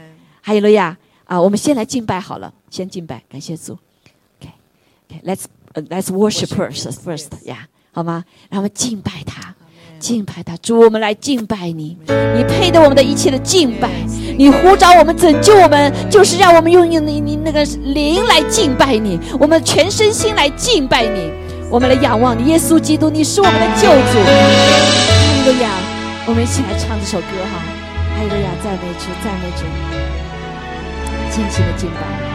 哈利路亚啊！我们先来敬拜好了，先敬拜，感谢主。OK，OK，Let's、Let's Worship first first 呀，好吗？让我们敬拜他。敬拜他，主，我们来敬拜你，你配得我们的一切的敬拜，你呼召我们拯救我们，就是让我们用你你那个灵来敬拜你，我们全身心来敬拜你，我们来仰望你，耶稣基督，你是我们的救主。哈利路亚，我们一起来唱这首歌哈，哈利路亚，赞美主，赞美主，尽情的敬拜。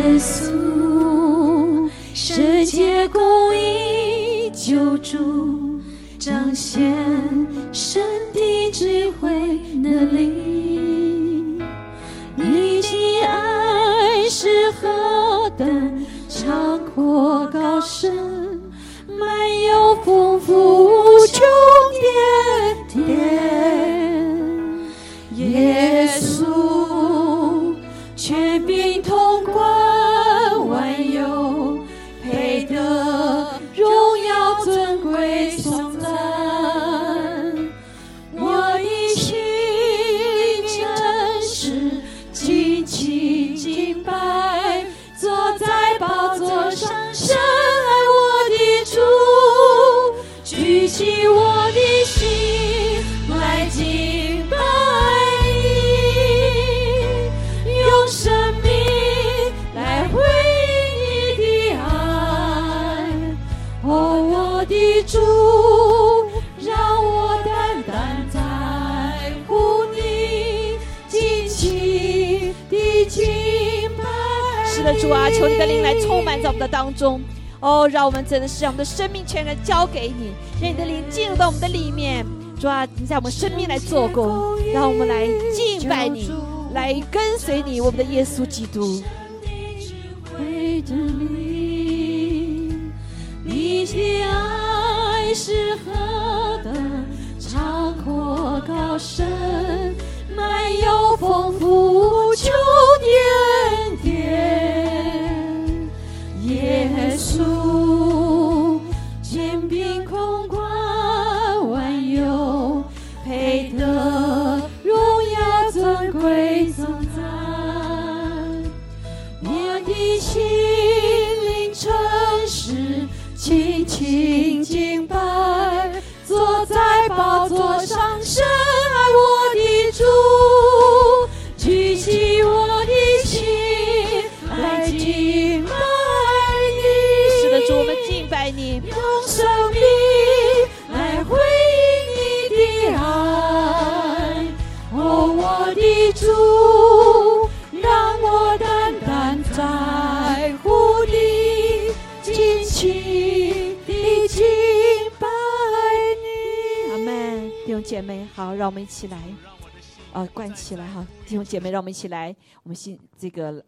耶稣，世界公义救主，彰显神的智慧能力。你的爱是何等长阔高深，满有丰富无穷点点。耶稣，全病同观。祭我的心来敬拜你，用生命来回应你的爱。哦，我的主，让我单单在乎你，尽情的敬拜。是的，主啊，求你的灵来充满在我们的当中。哦，让我们真的是让我们的生命全然交给你，让你的灵进入到我们的里面。主啊，你在我们生命来做工，让我们来敬拜你，来跟随你，我们的耶稣基督。你，的爱是何等长阔高深，满有丰富秋点点。耶稣，好，让我们一起来，呃，关起来哈，弟兄姐妹，让我们一起来，我们信这个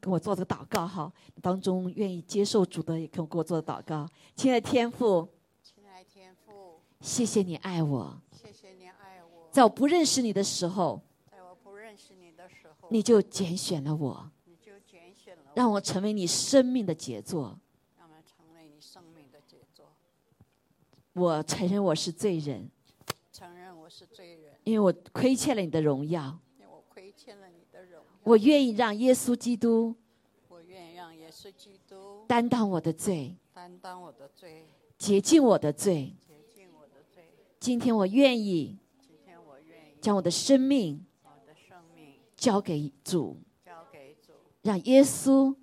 跟我做这个祷告哈，当中愿意接受主的也跟我给我做祷告，亲爱的天父，亲爱的天父，谢谢你爱我，谢谢你爱我，在我不认识你的时候，在我不认识你的时候，你就拣选了我，你就拣选了我，让我成为你生命的杰作。让我成为你生命的杰作。我承认我是罪人，是罪人，因为我亏欠了你的荣耀，因为我亏欠了你的荣耀。我愿意让耶稣基督我愿意让耶稣基督担当我的罪，担当我的罪，洁净我的罪。洁净我的罪。今天我愿意今天我愿意将我的生命我的生命交给主，交给主，让耶稣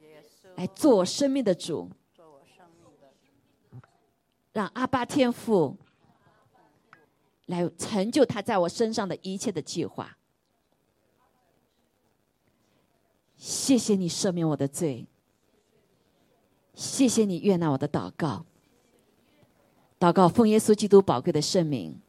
耶稣来做我生命的主，做我生命的主，让阿巴天父来成就他在我身上的一切的计划。谢谢你赦免我的罪，谢谢你悦纳我的祷告。祷告奉耶稣基督宝贵的圣名。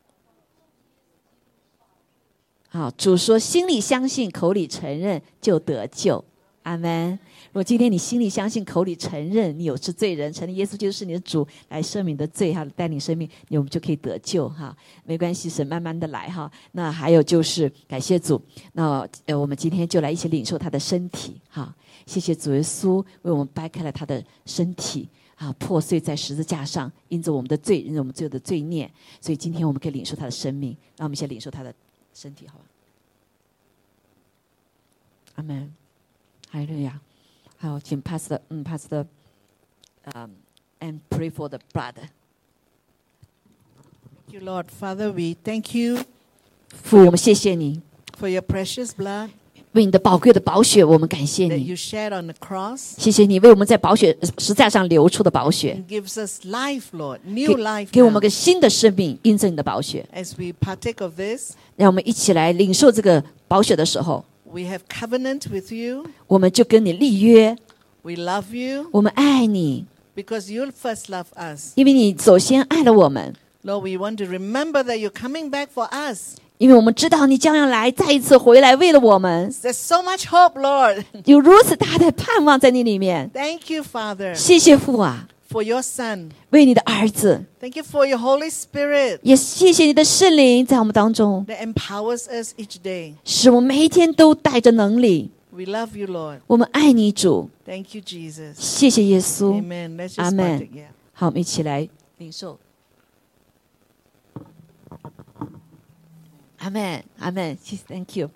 好，主说：心里相信，口里承认，就得救。阿门。如果今天你心里相信，口里承认你有是罪人，承认耶稣就是你的主，来赦免你的罪哈，带领生命，你我们就可以得救哈。没关系，神慢慢的来哈。那还有就是感谢主，那呃我们今天就来一起领受他的身体哈。谢谢主耶稣为我们掰开了他的身体啊，破碎在十字架上，因着我们的罪，因着我们罪的罪孽，所以今天我们可以领受他的生命。让我们先领受他的身体，好吧？阿门。哈利路亚。好，请 pass the 嗯 pass the 嗯、and pray for the blood。 Thank you, Lord. Father, we thank you 父，我们谢谢你， for your precious blood 为你的宝贵的宝血，我们感谢 that 你。 you shed on the cross. 谢谢你为我们在宝血十字架上流出的宝血， and gives us life, Lord, new 给 life 给我 now. 们个新的生命，因着你的宝血， As we partake of this, 让我们一起来领受这个宝血的时候， We have covenant with you. 我们就跟你立约，We love you 我们爱你，because you first love us. 因为你首先爱了我们，Lord, we want to remember that you're coming back for us. 因为我们知道你将要来，再一次回来，为了我们，There's so much hope, Lord. 有如此大的盼望在你里面。Thank you, Father, 谢谢父啊，for your Son. 为你的儿子，Thank you for your Holy Spirit 也谢谢你的圣灵在我们当中，that empowers us each day. 使我们每一天都带着能力。We love you, Lord. 我们爱你，主，Thank you, Jesus. 谢谢耶稣。Amen. Let's just Amen. partake. Yeah. 好，我们一起来领受。阿门，阿门，谢谢，Thank you。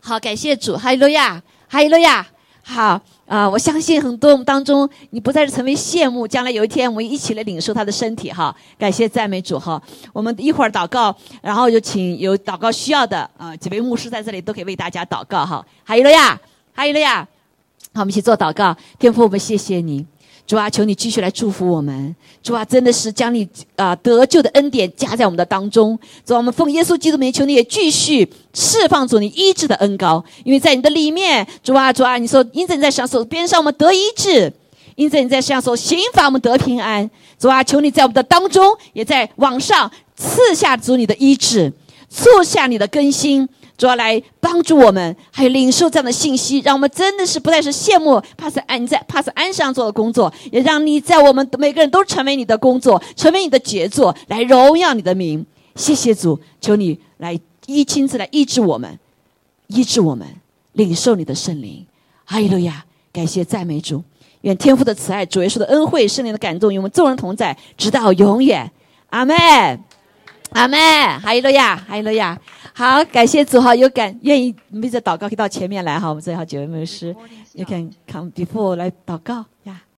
好，感谢主，哈利路亚，哈利路亚。好啊、我相信很多我们当中，你不再是成为羡慕，将来有一天我们一起来领受他的身体哈。感谢赞美主哈。我们一会儿祷告，然后就请有祷告需要的啊、几位牧师在这里都可以为大家祷告哈。还有了呀？还有了呀。好，我们一起做祷告。天父，我们谢谢你，主啊，求你继续来祝福我们。主啊，真的是将你啊、得救的恩典加在我们的当中。主啊，我们奉耶稣基督名，求你也继续释放主你医治的恩膏，因为在你的里面，主啊，主啊，你说因着你在上手边上我们得医治，因着你在上手刑罚我们得平安。主啊，求你在我们的当中，也在网上赐下主你的医治，赐下你的更新。主要来帮助我们，还有领受这样的信息，让我们真的是不再是羡慕帕斯安在帕斯安上做的工作，也让你在我们每个人都成为你的工作，成为你的杰作，来荣耀你的名。谢谢主，求你来一亲自来医治我们，医治我们，领受你的圣灵。哈利路亚！感谢赞美主，愿天父的慈爱、主耶稣的恩惠、圣灵的感动与我们众人同在，直到永远。阿门。阿妹，哈利路亚，哈利路亚。好，感谢主哈，有感愿意你们在祷告可以到前面来哈，我们最好几位牧师，you can come before 来祷告呀。